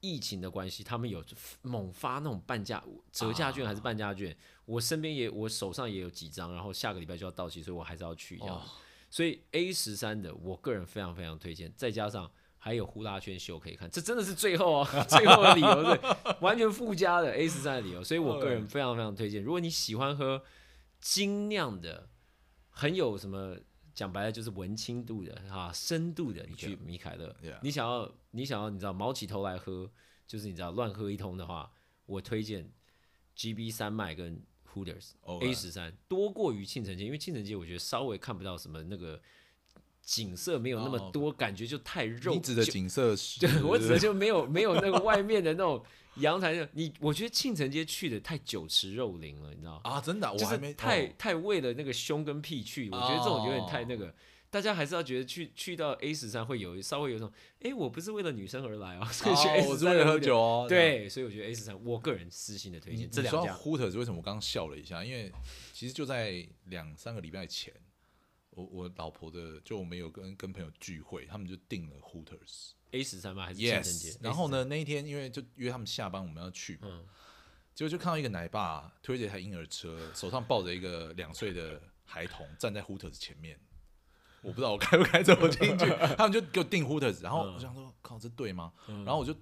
[SPEAKER 2] 疫情的关系，他们有猛发那种半价折价券还是半价券，我身边也我手上也有几张，然后下个礼拜就要到期，所以我还是要去这样子。所以 A 十三的，我个人非常非常推荐，再加上还有呼啦圈秀可以看，这真的是最后哦，最后的理由是完全附加的 A 十三的理由，所以我个人非常非常推荐。如果你喜欢喝精酿的，很有什么讲白了就是文青度的哈、深度的，你去米凯勒你想要你想要你知道毛起头来喝，就是你知道乱喝一通的话，我推荐 GB 三麦跟 Hooters A 十三多过于庆城街，因为庆城街我觉得稍微看不到什么那个景色没有那
[SPEAKER 1] 哦
[SPEAKER 2] 么多，感觉就太肉。
[SPEAKER 1] 你指的景色是，*laughs*
[SPEAKER 2] 对我指的就没有 *laughs* 没有那个外面的那种阳台的。你我觉得庆城街去的太酒池肉林了，你知道？
[SPEAKER 1] 啊，真的啊，我还没
[SPEAKER 2] 是太、
[SPEAKER 1] 哦
[SPEAKER 2] 太为了那个胸跟屁去，我觉得这种有点太那个。大家还是要觉得去去到 A 十三会有稍微有一种，哎，我不是为了女生而来哦，*laughs* 所以去 A 十三
[SPEAKER 1] 我是为了喝酒哦。
[SPEAKER 2] 对，所以我觉得 A 十三，我个人私心的推荐这两家。
[SPEAKER 1] Hooters 为什么我刚刚笑了一下？因为其实就在两三个礼拜前，我我老婆的就我们有跟跟朋友聚会，他们就订了 Hooters
[SPEAKER 2] A 十三吗？还是
[SPEAKER 1] Yes。然后呢，那一天因为就约他们下班，我们要去，
[SPEAKER 2] 嗯
[SPEAKER 1] 结果就看到一个奶爸推着一台婴儿车，手上抱着一个两岁的孩童，站在 Hooters 前面。我不知道我该不该走进去，*laughs* 他们就给我订 Hooters，然后我想说，靠，这对吗？
[SPEAKER 2] 嗯。
[SPEAKER 1] 然后我就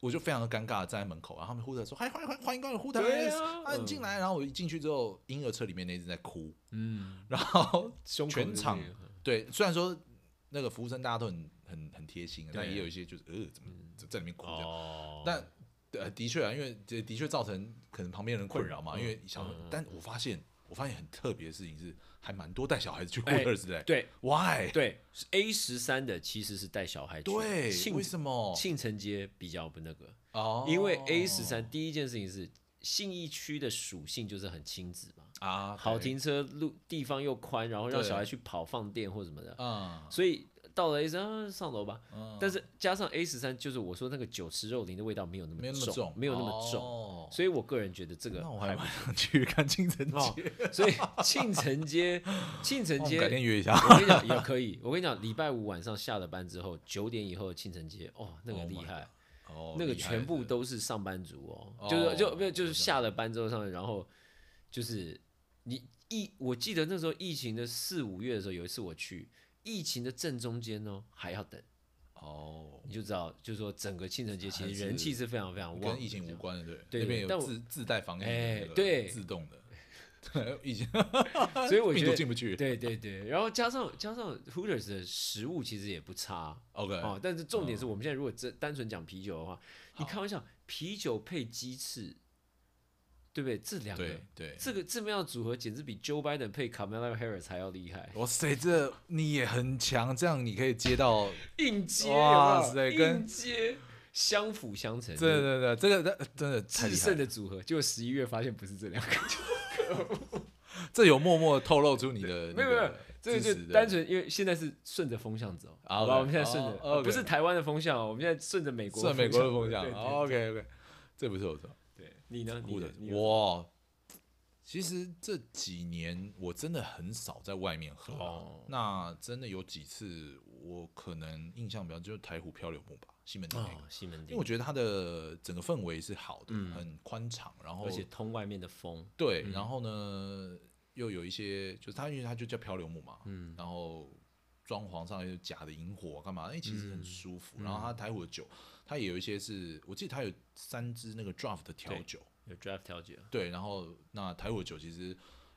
[SPEAKER 1] 我就非常的尴尬的站在门口，然后他们 Hooters 说，嗨，欢迎欢迎欢迎光临 Hooters，
[SPEAKER 2] 对啊。
[SPEAKER 1] 啊，你进来。然后我一进去之后，婴儿车里面那一只在哭，
[SPEAKER 2] 嗯，
[SPEAKER 1] 然后全场对，虽然说那个服务生大家都很很很贴心，但也有一些就是呃，怎么在里面哭这样。
[SPEAKER 2] 哦，
[SPEAKER 1] 但呃，的确啊，因为这的确造成可能旁边人困扰嘛，
[SPEAKER 2] 嗯
[SPEAKER 1] 因为想但我发现我发现很特别的事情是，还蛮多带小孩子去
[SPEAKER 2] 哎
[SPEAKER 1] Hooters 的欸。
[SPEAKER 2] 对
[SPEAKER 1] Why？
[SPEAKER 2] 对，A 十三的其实是带小孩去，
[SPEAKER 1] 对，为什么？
[SPEAKER 2] 庆城街比较不那个，
[SPEAKER 1] 哦，
[SPEAKER 2] 因为 A 十三第一件事情是信义区的属性就是很亲子嘛，
[SPEAKER 1] 啊，
[SPEAKER 2] 好停车路地方又宽，然后让小孩去跑放电或什么的，
[SPEAKER 1] 嗯，
[SPEAKER 2] 所以到了 A 十三上楼吧。
[SPEAKER 1] 嗯。
[SPEAKER 2] 但是加上 A 十三，就是我说那个酒池肉林的味道没有那么重，
[SPEAKER 1] 没有那么重，
[SPEAKER 2] 所以我个人觉得这个
[SPEAKER 1] 那我还蛮想去看庆城
[SPEAKER 2] 哦
[SPEAKER 1] 街，
[SPEAKER 2] 所以庆城街，*laughs* 庆城街
[SPEAKER 1] 改天约一下。
[SPEAKER 2] 我跟你讲也可以。我跟你讲，礼拜五晚上下了班之后，九点以后的庆城街，哦，那个
[SPEAKER 1] Oh
[SPEAKER 2] 厉害，
[SPEAKER 1] 哦，
[SPEAKER 2] 那个全部都是上班族哦，
[SPEAKER 1] 哦
[SPEAKER 2] 就是就没有就是下了班之后上，然后就是你疫，我记得那时候疫情的四五月的时候，有一次我去，疫情的正中间哦，还要等，
[SPEAKER 1] 哦，
[SPEAKER 2] 你就知道，就是说整个庆城街其实人气是非常非常旺，
[SPEAKER 1] 跟疫情。无关的，对，
[SPEAKER 2] 对
[SPEAKER 1] 那边有自自带防疫的
[SPEAKER 2] 哎对。
[SPEAKER 1] 自动的，*laughs* 对，疫情
[SPEAKER 2] 所以我觉得 *laughs*
[SPEAKER 1] 毒进不去。
[SPEAKER 2] 对对对，然后加上加上 Hooters 的食物其实也不差。
[SPEAKER 1] OK，
[SPEAKER 2] 哦，但是重点
[SPEAKER 1] 嗯。
[SPEAKER 2] 是我们现在如果真单纯讲啤酒的话，你开玩笑，啤酒配鸡翅，对不对？这两个
[SPEAKER 1] 对对，
[SPEAKER 2] 这个这么样的组合，简直比 Joe Biden 配 Kamala Harris 还要厉害。
[SPEAKER 1] 哇塞，这你也很强，这样你可以接到，*laughs*
[SPEAKER 2] 硬接，
[SPEAKER 1] 哇塞跟
[SPEAKER 2] 硬接相辅相成，
[SPEAKER 1] 对对对，这个真真的太
[SPEAKER 2] 制胜
[SPEAKER 1] 厉害了，
[SPEAKER 2] 的组合。结果十一月发现不是这两个，
[SPEAKER 1] 这有默默透露出你的
[SPEAKER 2] 没有没有
[SPEAKER 1] 那个
[SPEAKER 2] 这个就单纯因为现在是顺着风向走，
[SPEAKER 1] 啊
[SPEAKER 2] 好吧？我们现在顺着不是台湾的风向哦，我们现在顺着美国
[SPEAKER 1] 顺美国的风
[SPEAKER 2] 向
[SPEAKER 1] ，OK OK，这不错不错。
[SPEAKER 2] 对，你呢？你
[SPEAKER 1] 酷的
[SPEAKER 2] 呢你呢
[SPEAKER 1] 哇，其实这几年我真的很少在外面喝、啊。
[SPEAKER 2] 哦
[SPEAKER 1] 那真的有几次我可能印象比较就是台湖漂流木吧，西门町那个，
[SPEAKER 2] 哦，西门町
[SPEAKER 1] 因为我，觉得它的整个氛围是好的，
[SPEAKER 2] 嗯
[SPEAKER 1] 很宽敞，然后
[SPEAKER 2] 而且通外面的风，
[SPEAKER 1] 对，然后呢又有一些就是它因为它就叫漂流木嘛，
[SPEAKER 2] 嗯
[SPEAKER 1] 然后装潢上有假的萤火干嘛？哎、其实很舒服。
[SPEAKER 2] 嗯
[SPEAKER 1] 然后它台湖的酒，它也有一些是我记得它有三支那个 draft 的调酒。
[SPEAKER 2] 有 draft 调酒，
[SPEAKER 1] 对，然后那台虎的酒其实，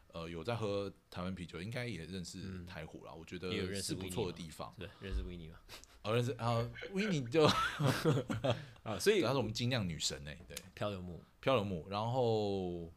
[SPEAKER 1] 呃，有在喝台湾啤酒，应该也认识台虎啦。我觉得
[SPEAKER 2] 嗯也有认识
[SPEAKER 1] 是不错的地方。
[SPEAKER 2] 对，认识维尼吗？
[SPEAKER 1] 哦，认识啊，维尼就 *laughs*
[SPEAKER 2] 啊，所以
[SPEAKER 1] 她是我们精酿女神哎、对，
[SPEAKER 2] 漂流木，
[SPEAKER 1] 漂流木，然后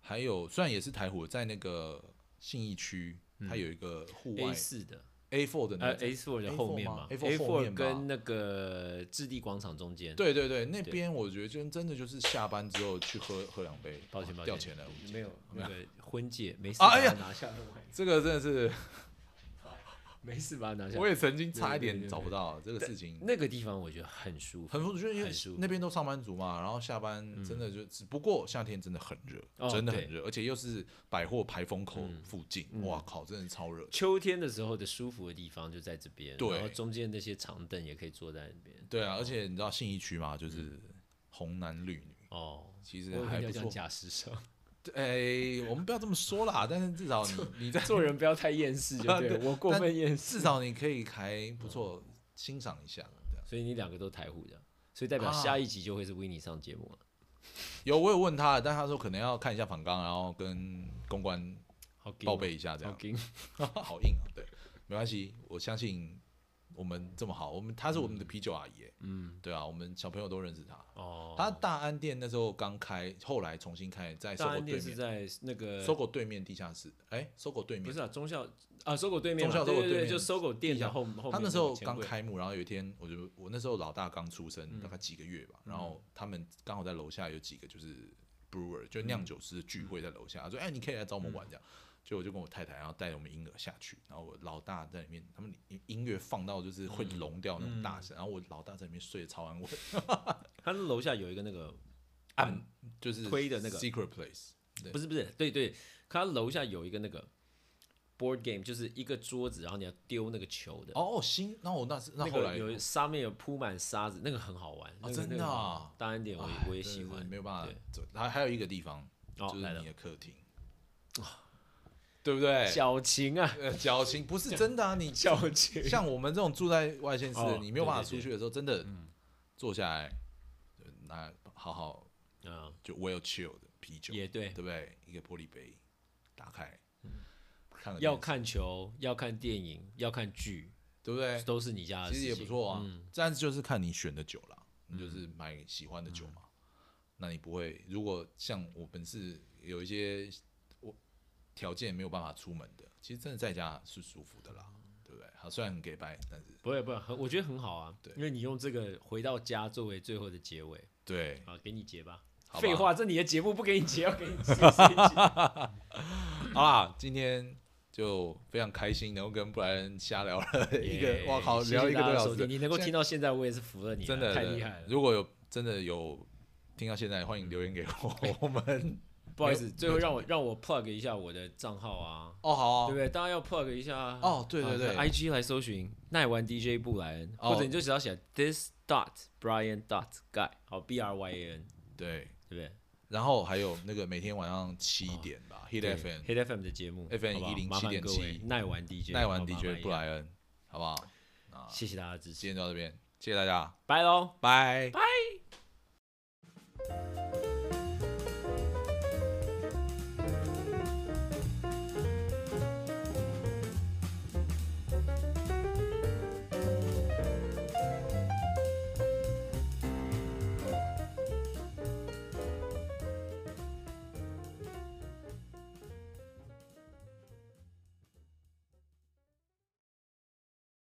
[SPEAKER 1] 还有虽然也是台虎，在那个信义区，它有一个户外
[SPEAKER 2] A 四的，
[SPEAKER 1] A four 的那
[SPEAKER 2] 呃
[SPEAKER 1] 个
[SPEAKER 2] A four 的后面
[SPEAKER 1] 吗？
[SPEAKER 2] 嘛
[SPEAKER 1] A4 后
[SPEAKER 2] four
[SPEAKER 1] 面
[SPEAKER 2] 跟那个置地广场中间，
[SPEAKER 1] 对对对，那边我觉得就真的就是下班之后去喝喝两杯，
[SPEAKER 2] 抱歉抱歉，
[SPEAKER 1] 哦掉钱了，
[SPEAKER 2] 没有那个婚戒，没事
[SPEAKER 1] 啊哎呀
[SPEAKER 2] 拿下，
[SPEAKER 1] 这个真的是，
[SPEAKER 2] 没事把它拿下。
[SPEAKER 1] 我也曾经差一点找不到这个事情。
[SPEAKER 2] 那个地方我觉得很舒服，
[SPEAKER 1] 很舒服，因为
[SPEAKER 2] 很舒服嗯
[SPEAKER 1] 那边都上班族嘛，然后下班真的就只不过夏天真的很热，
[SPEAKER 2] 哦
[SPEAKER 1] 真的很热，而且又是百货排风口
[SPEAKER 2] 嗯
[SPEAKER 1] 附近，哇靠，真的超热。
[SPEAKER 2] 秋天的时候的舒服的地方就在这边，
[SPEAKER 1] 对
[SPEAKER 2] 然后中间那些长凳也可以坐在那边。
[SPEAKER 1] 对啊，而且你知道信义区嘛，就是红男绿女，
[SPEAKER 2] 哦，
[SPEAKER 1] 其实
[SPEAKER 2] 我
[SPEAKER 1] 还不错。哎，我们不要这么说啦，但是至少你你在
[SPEAKER 2] 做人不要太厌世就对了，我过分厌世。
[SPEAKER 1] 至少你可以还不错欣赏一下。
[SPEAKER 2] 所以你两个都台湖的，所以代表
[SPEAKER 1] 啊
[SPEAKER 2] 下一集就会是维尼上节目了。
[SPEAKER 1] 有我有问他，但他说可能要看一下反纲，然后跟公关报备一下这样。
[SPEAKER 2] 好硬，
[SPEAKER 1] 好硬啊，对，没关系，我相信我们这么好，我们她是我们的啤酒阿姨，嗯，对啊，我们小朋友都认识她。
[SPEAKER 2] 哦。
[SPEAKER 1] 她大安店那时候刚开，后来重新开，在搜
[SPEAKER 2] 大安店是
[SPEAKER 1] 狗对面，
[SPEAKER 2] 在那个
[SPEAKER 1] 搜狗对面地下室，哎，搜狗对面。
[SPEAKER 2] 不是，啊，中校啊，搜狗对面，
[SPEAKER 1] 中校搜狗
[SPEAKER 2] 对对
[SPEAKER 1] 面
[SPEAKER 2] 就搜狗店后后。
[SPEAKER 1] 他那时候刚
[SPEAKER 2] 开，
[SPEAKER 1] 幕，然后有一天，我就我那时候老大刚出生，
[SPEAKER 2] 嗯。
[SPEAKER 1] 大概几个月吧，然后他们刚好在楼下有几个就是 brewer，就酿酒师聚会在楼下，他说：“哎，你可以来找我们玩这样。”就我就跟我太太，然后带着我们婴儿下去，然后我老大在里面，他们音音乐放到就是会聋掉那种大声，然后我老大在里面睡得超安稳，*laughs*
[SPEAKER 2] 他楼下有一个那个 *laughs*
[SPEAKER 1] 按就是
[SPEAKER 2] 推的那个
[SPEAKER 1] secret place，对
[SPEAKER 2] 不是不是，对对，他楼下有一个那个 board game，就是一个桌子，然后你要丢那个球的。
[SPEAKER 1] 哦，新，那我那是那
[SPEAKER 2] 那
[SPEAKER 1] 后来
[SPEAKER 2] 个有上面有铺满沙子，那个很好玩。那个
[SPEAKER 1] 真的啊
[SPEAKER 2] 玩大安点我也
[SPEAKER 1] 哎
[SPEAKER 2] 我也喜欢。
[SPEAKER 1] 没有办法
[SPEAKER 2] 对
[SPEAKER 1] 走，还还有一个地方
[SPEAKER 2] 哦来了
[SPEAKER 1] 就是你的客厅，对不对？
[SPEAKER 2] 矫情啊，
[SPEAKER 1] 呃，矫情不是真的啊，你
[SPEAKER 2] 矫情。
[SPEAKER 1] 像我们这种住在外县市你没有办法出去的时候，真的坐下来，就拿好好
[SPEAKER 2] 嗯，
[SPEAKER 1] 就 well chill 的啤酒，
[SPEAKER 2] 也对
[SPEAKER 1] 对，不对？一个玻璃杯打开，
[SPEAKER 2] 要看球，要看电影，要看剧，
[SPEAKER 1] 对不对？
[SPEAKER 2] 都是你家的
[SPEAKER 1] 其实。也不错啊
[SPEAKER 2] 嗯，
[SPEAKER 1] 但是就是看你选的酒了，你就是买喜欢的酒嘛。那你不会，如果像我本是有一些我条件没有办法出门的，其实真的在家是舒服的啦，对不对？好，虽然很给拜，但是
[SPEAKER 2] 不会不会，很我觉得很好啊。
[SPEAKER 1] 对
[SPEAKER 2] 因为你用这个回到家作为最后的结尾
[SPEAKER 1] 对，
[SPEAKER 2] 啊，给你结吧。废话，这你的节目不给你结，要给你结。*laughs* *laughs*
[SPEAKER 1] 好啦，今天就非常开心，能够跟布莱恩瞎聊了一个，
[SPEAKER 2] 耶
[SPEAKER 1] 哇靠，聊一个多小时
[SPEAKER 2] 你能够听到现在，我也是服了你了，
[SPEAKER 1] 真的真的
[SPEAKER 2] 太厉害了。
[SPEAKER 1] 如果有真的有听到现在，欢迎留言给我，*laughs* 我们
[SPEAKER 2] 不好意思，最后让我让我 plug 一下我的账号啊，
[SPEAKER 1] 哦好
[SPEAKER 2] 对不对？当然要 plug 一下啊。
[SPEAKER 1] 哦对对对。
[SPEAKER 2] 啊，IG 来搜寻耐玩 DJ 布莱恩，
[SPEAKER 1] 哦。
[SPEAKER 2] 或者你就只要写 this dot Brian dot guy，好 B R Y A N，
[SPEAKER 1] 对，
[SPEAKER 2] 对不对？
[SPEAKER 1] 然后还有那个每天晚上七点吧，Hit FM
[SPEAKER 2] Hit FM 的节目
[SPEAKER 1] FM
[SPEAKER 2] 好不好
[SPEAKER 1] ？107.7
[SPEAKER 2] 麻烦各位奈玩 DJ，
[SPEAKER 1] 耐玩 DJ 布莱恩，好不好？
[SPEAKER 2] 谢谢大家的支持，
[SPEAKER 1] 今天就到这边，谢谢大家，
[SPEAKER 2] 拜喽。
[SPEAKER 1] 拜。
[SPEAKER 2] 拜。